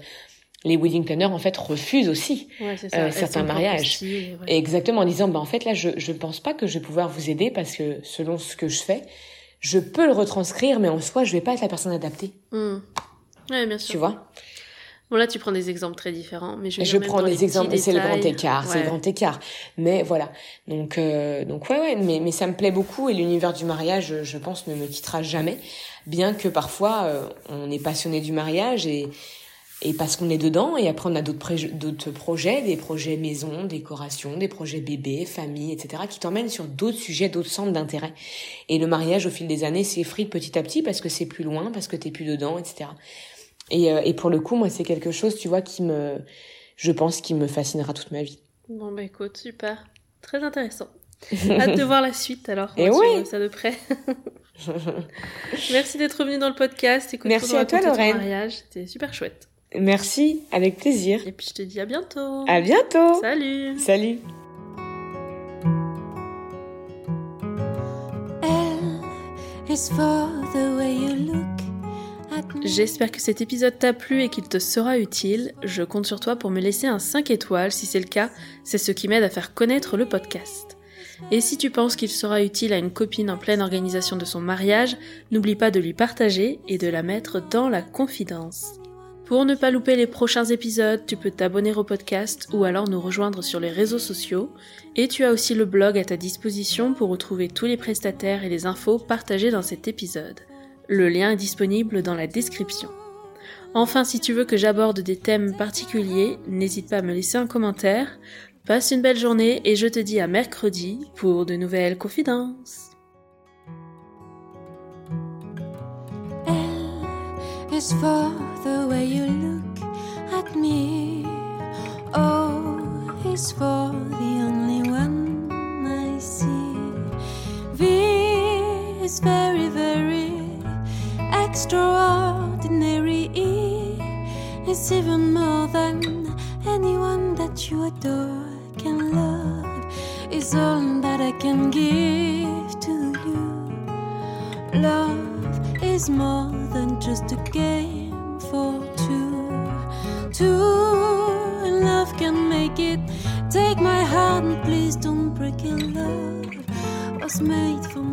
les wedding planners en fait refusent aussi
Ouais,
Euh, certains mariages.
ouais.
Exactement, en disant, bah, en fait, là, je, je pense pas que je vais pouvoir vous aider parce que selon ce que je fais, je peux le retranscrire, mais en soi, je vais pas être la personne adaptée.
Hmm. Ouais, bien sûr.
Tu vois?
Bon, là, tu prends des exemples très différents, mais je,
Je
même
prends des exemples, c'est le grand écart, c'est le grand écart. Mais voilà. Donc, euh, donc ouais, ouais, mais, mais ça me plaît beaucoup et l'univers du mariage, je pense, ne me quittera jamais. Bien que parfois, euh, on est passionné du mariage et, et parce qu'on est dedans, et après on a d'autres projets, des projets maison, décoration, des projets bébé, famille, etc., qui t'emmènent sur d'autres sujets, d'autres centres d'intérêt. Et le mariage, au fil des années, s'effrite petit à petit parce que c'est plus loin, parce que t'es plus dedans, etc. Et, euh, et pour le coup, moi, c'est quelque chose, tu vois, qui me, je pense, qui me fascinera toute ma vie.
Bon, bah écoute, super. Très intéressant. Hâte de voir la suite alors.
Et ouais.
ça de près. Merci d'être venu dans le podcast. Écoute,
Merci à toi,
raconter ton
Lorraine.
mariage. C'était super chouette.
Merci, avec plaisir.
Et puis je te dis à bientôt.
À bientôt.
Salut.
Salut.
L is for the way you look.
J'espère que cet épisode t'a plu et qu'il te sera utile. Je compte sur toi pour me laisser un 5 étoiles. Si c'est le cas, c'est ce qui m'aide à faire connaître le podcast. Et si tu penses qu'il sera utile à une copine en pleine organisation de son mariage, n'oublie pas de lui partager et de la mettre dans la confidence. Pour ne pas louper les prochains épisodes, tu peux t'abonner au podcast ou alors nous rejoindre sur les réseaux sociaux. Et tu as aussi le blog à ta disposition pour retrouver tous les prestataires et les infos partagées dans cet épisode. Le lien est disponible dans la description. Enfin, si tu veux que j'aborde des thèmes particuliers, n'hésite pas à me laisser un commentaire. Passe une belle journée et je te dis à mercredi pour de nouvelles confidences.
L is for the only one I see. Extraordinary. Is even more than anyone that you adore can love. Is all that I can give to you. Love is more than just a game for two. Two love can make it. Take my heart and please don't break it. Love was made for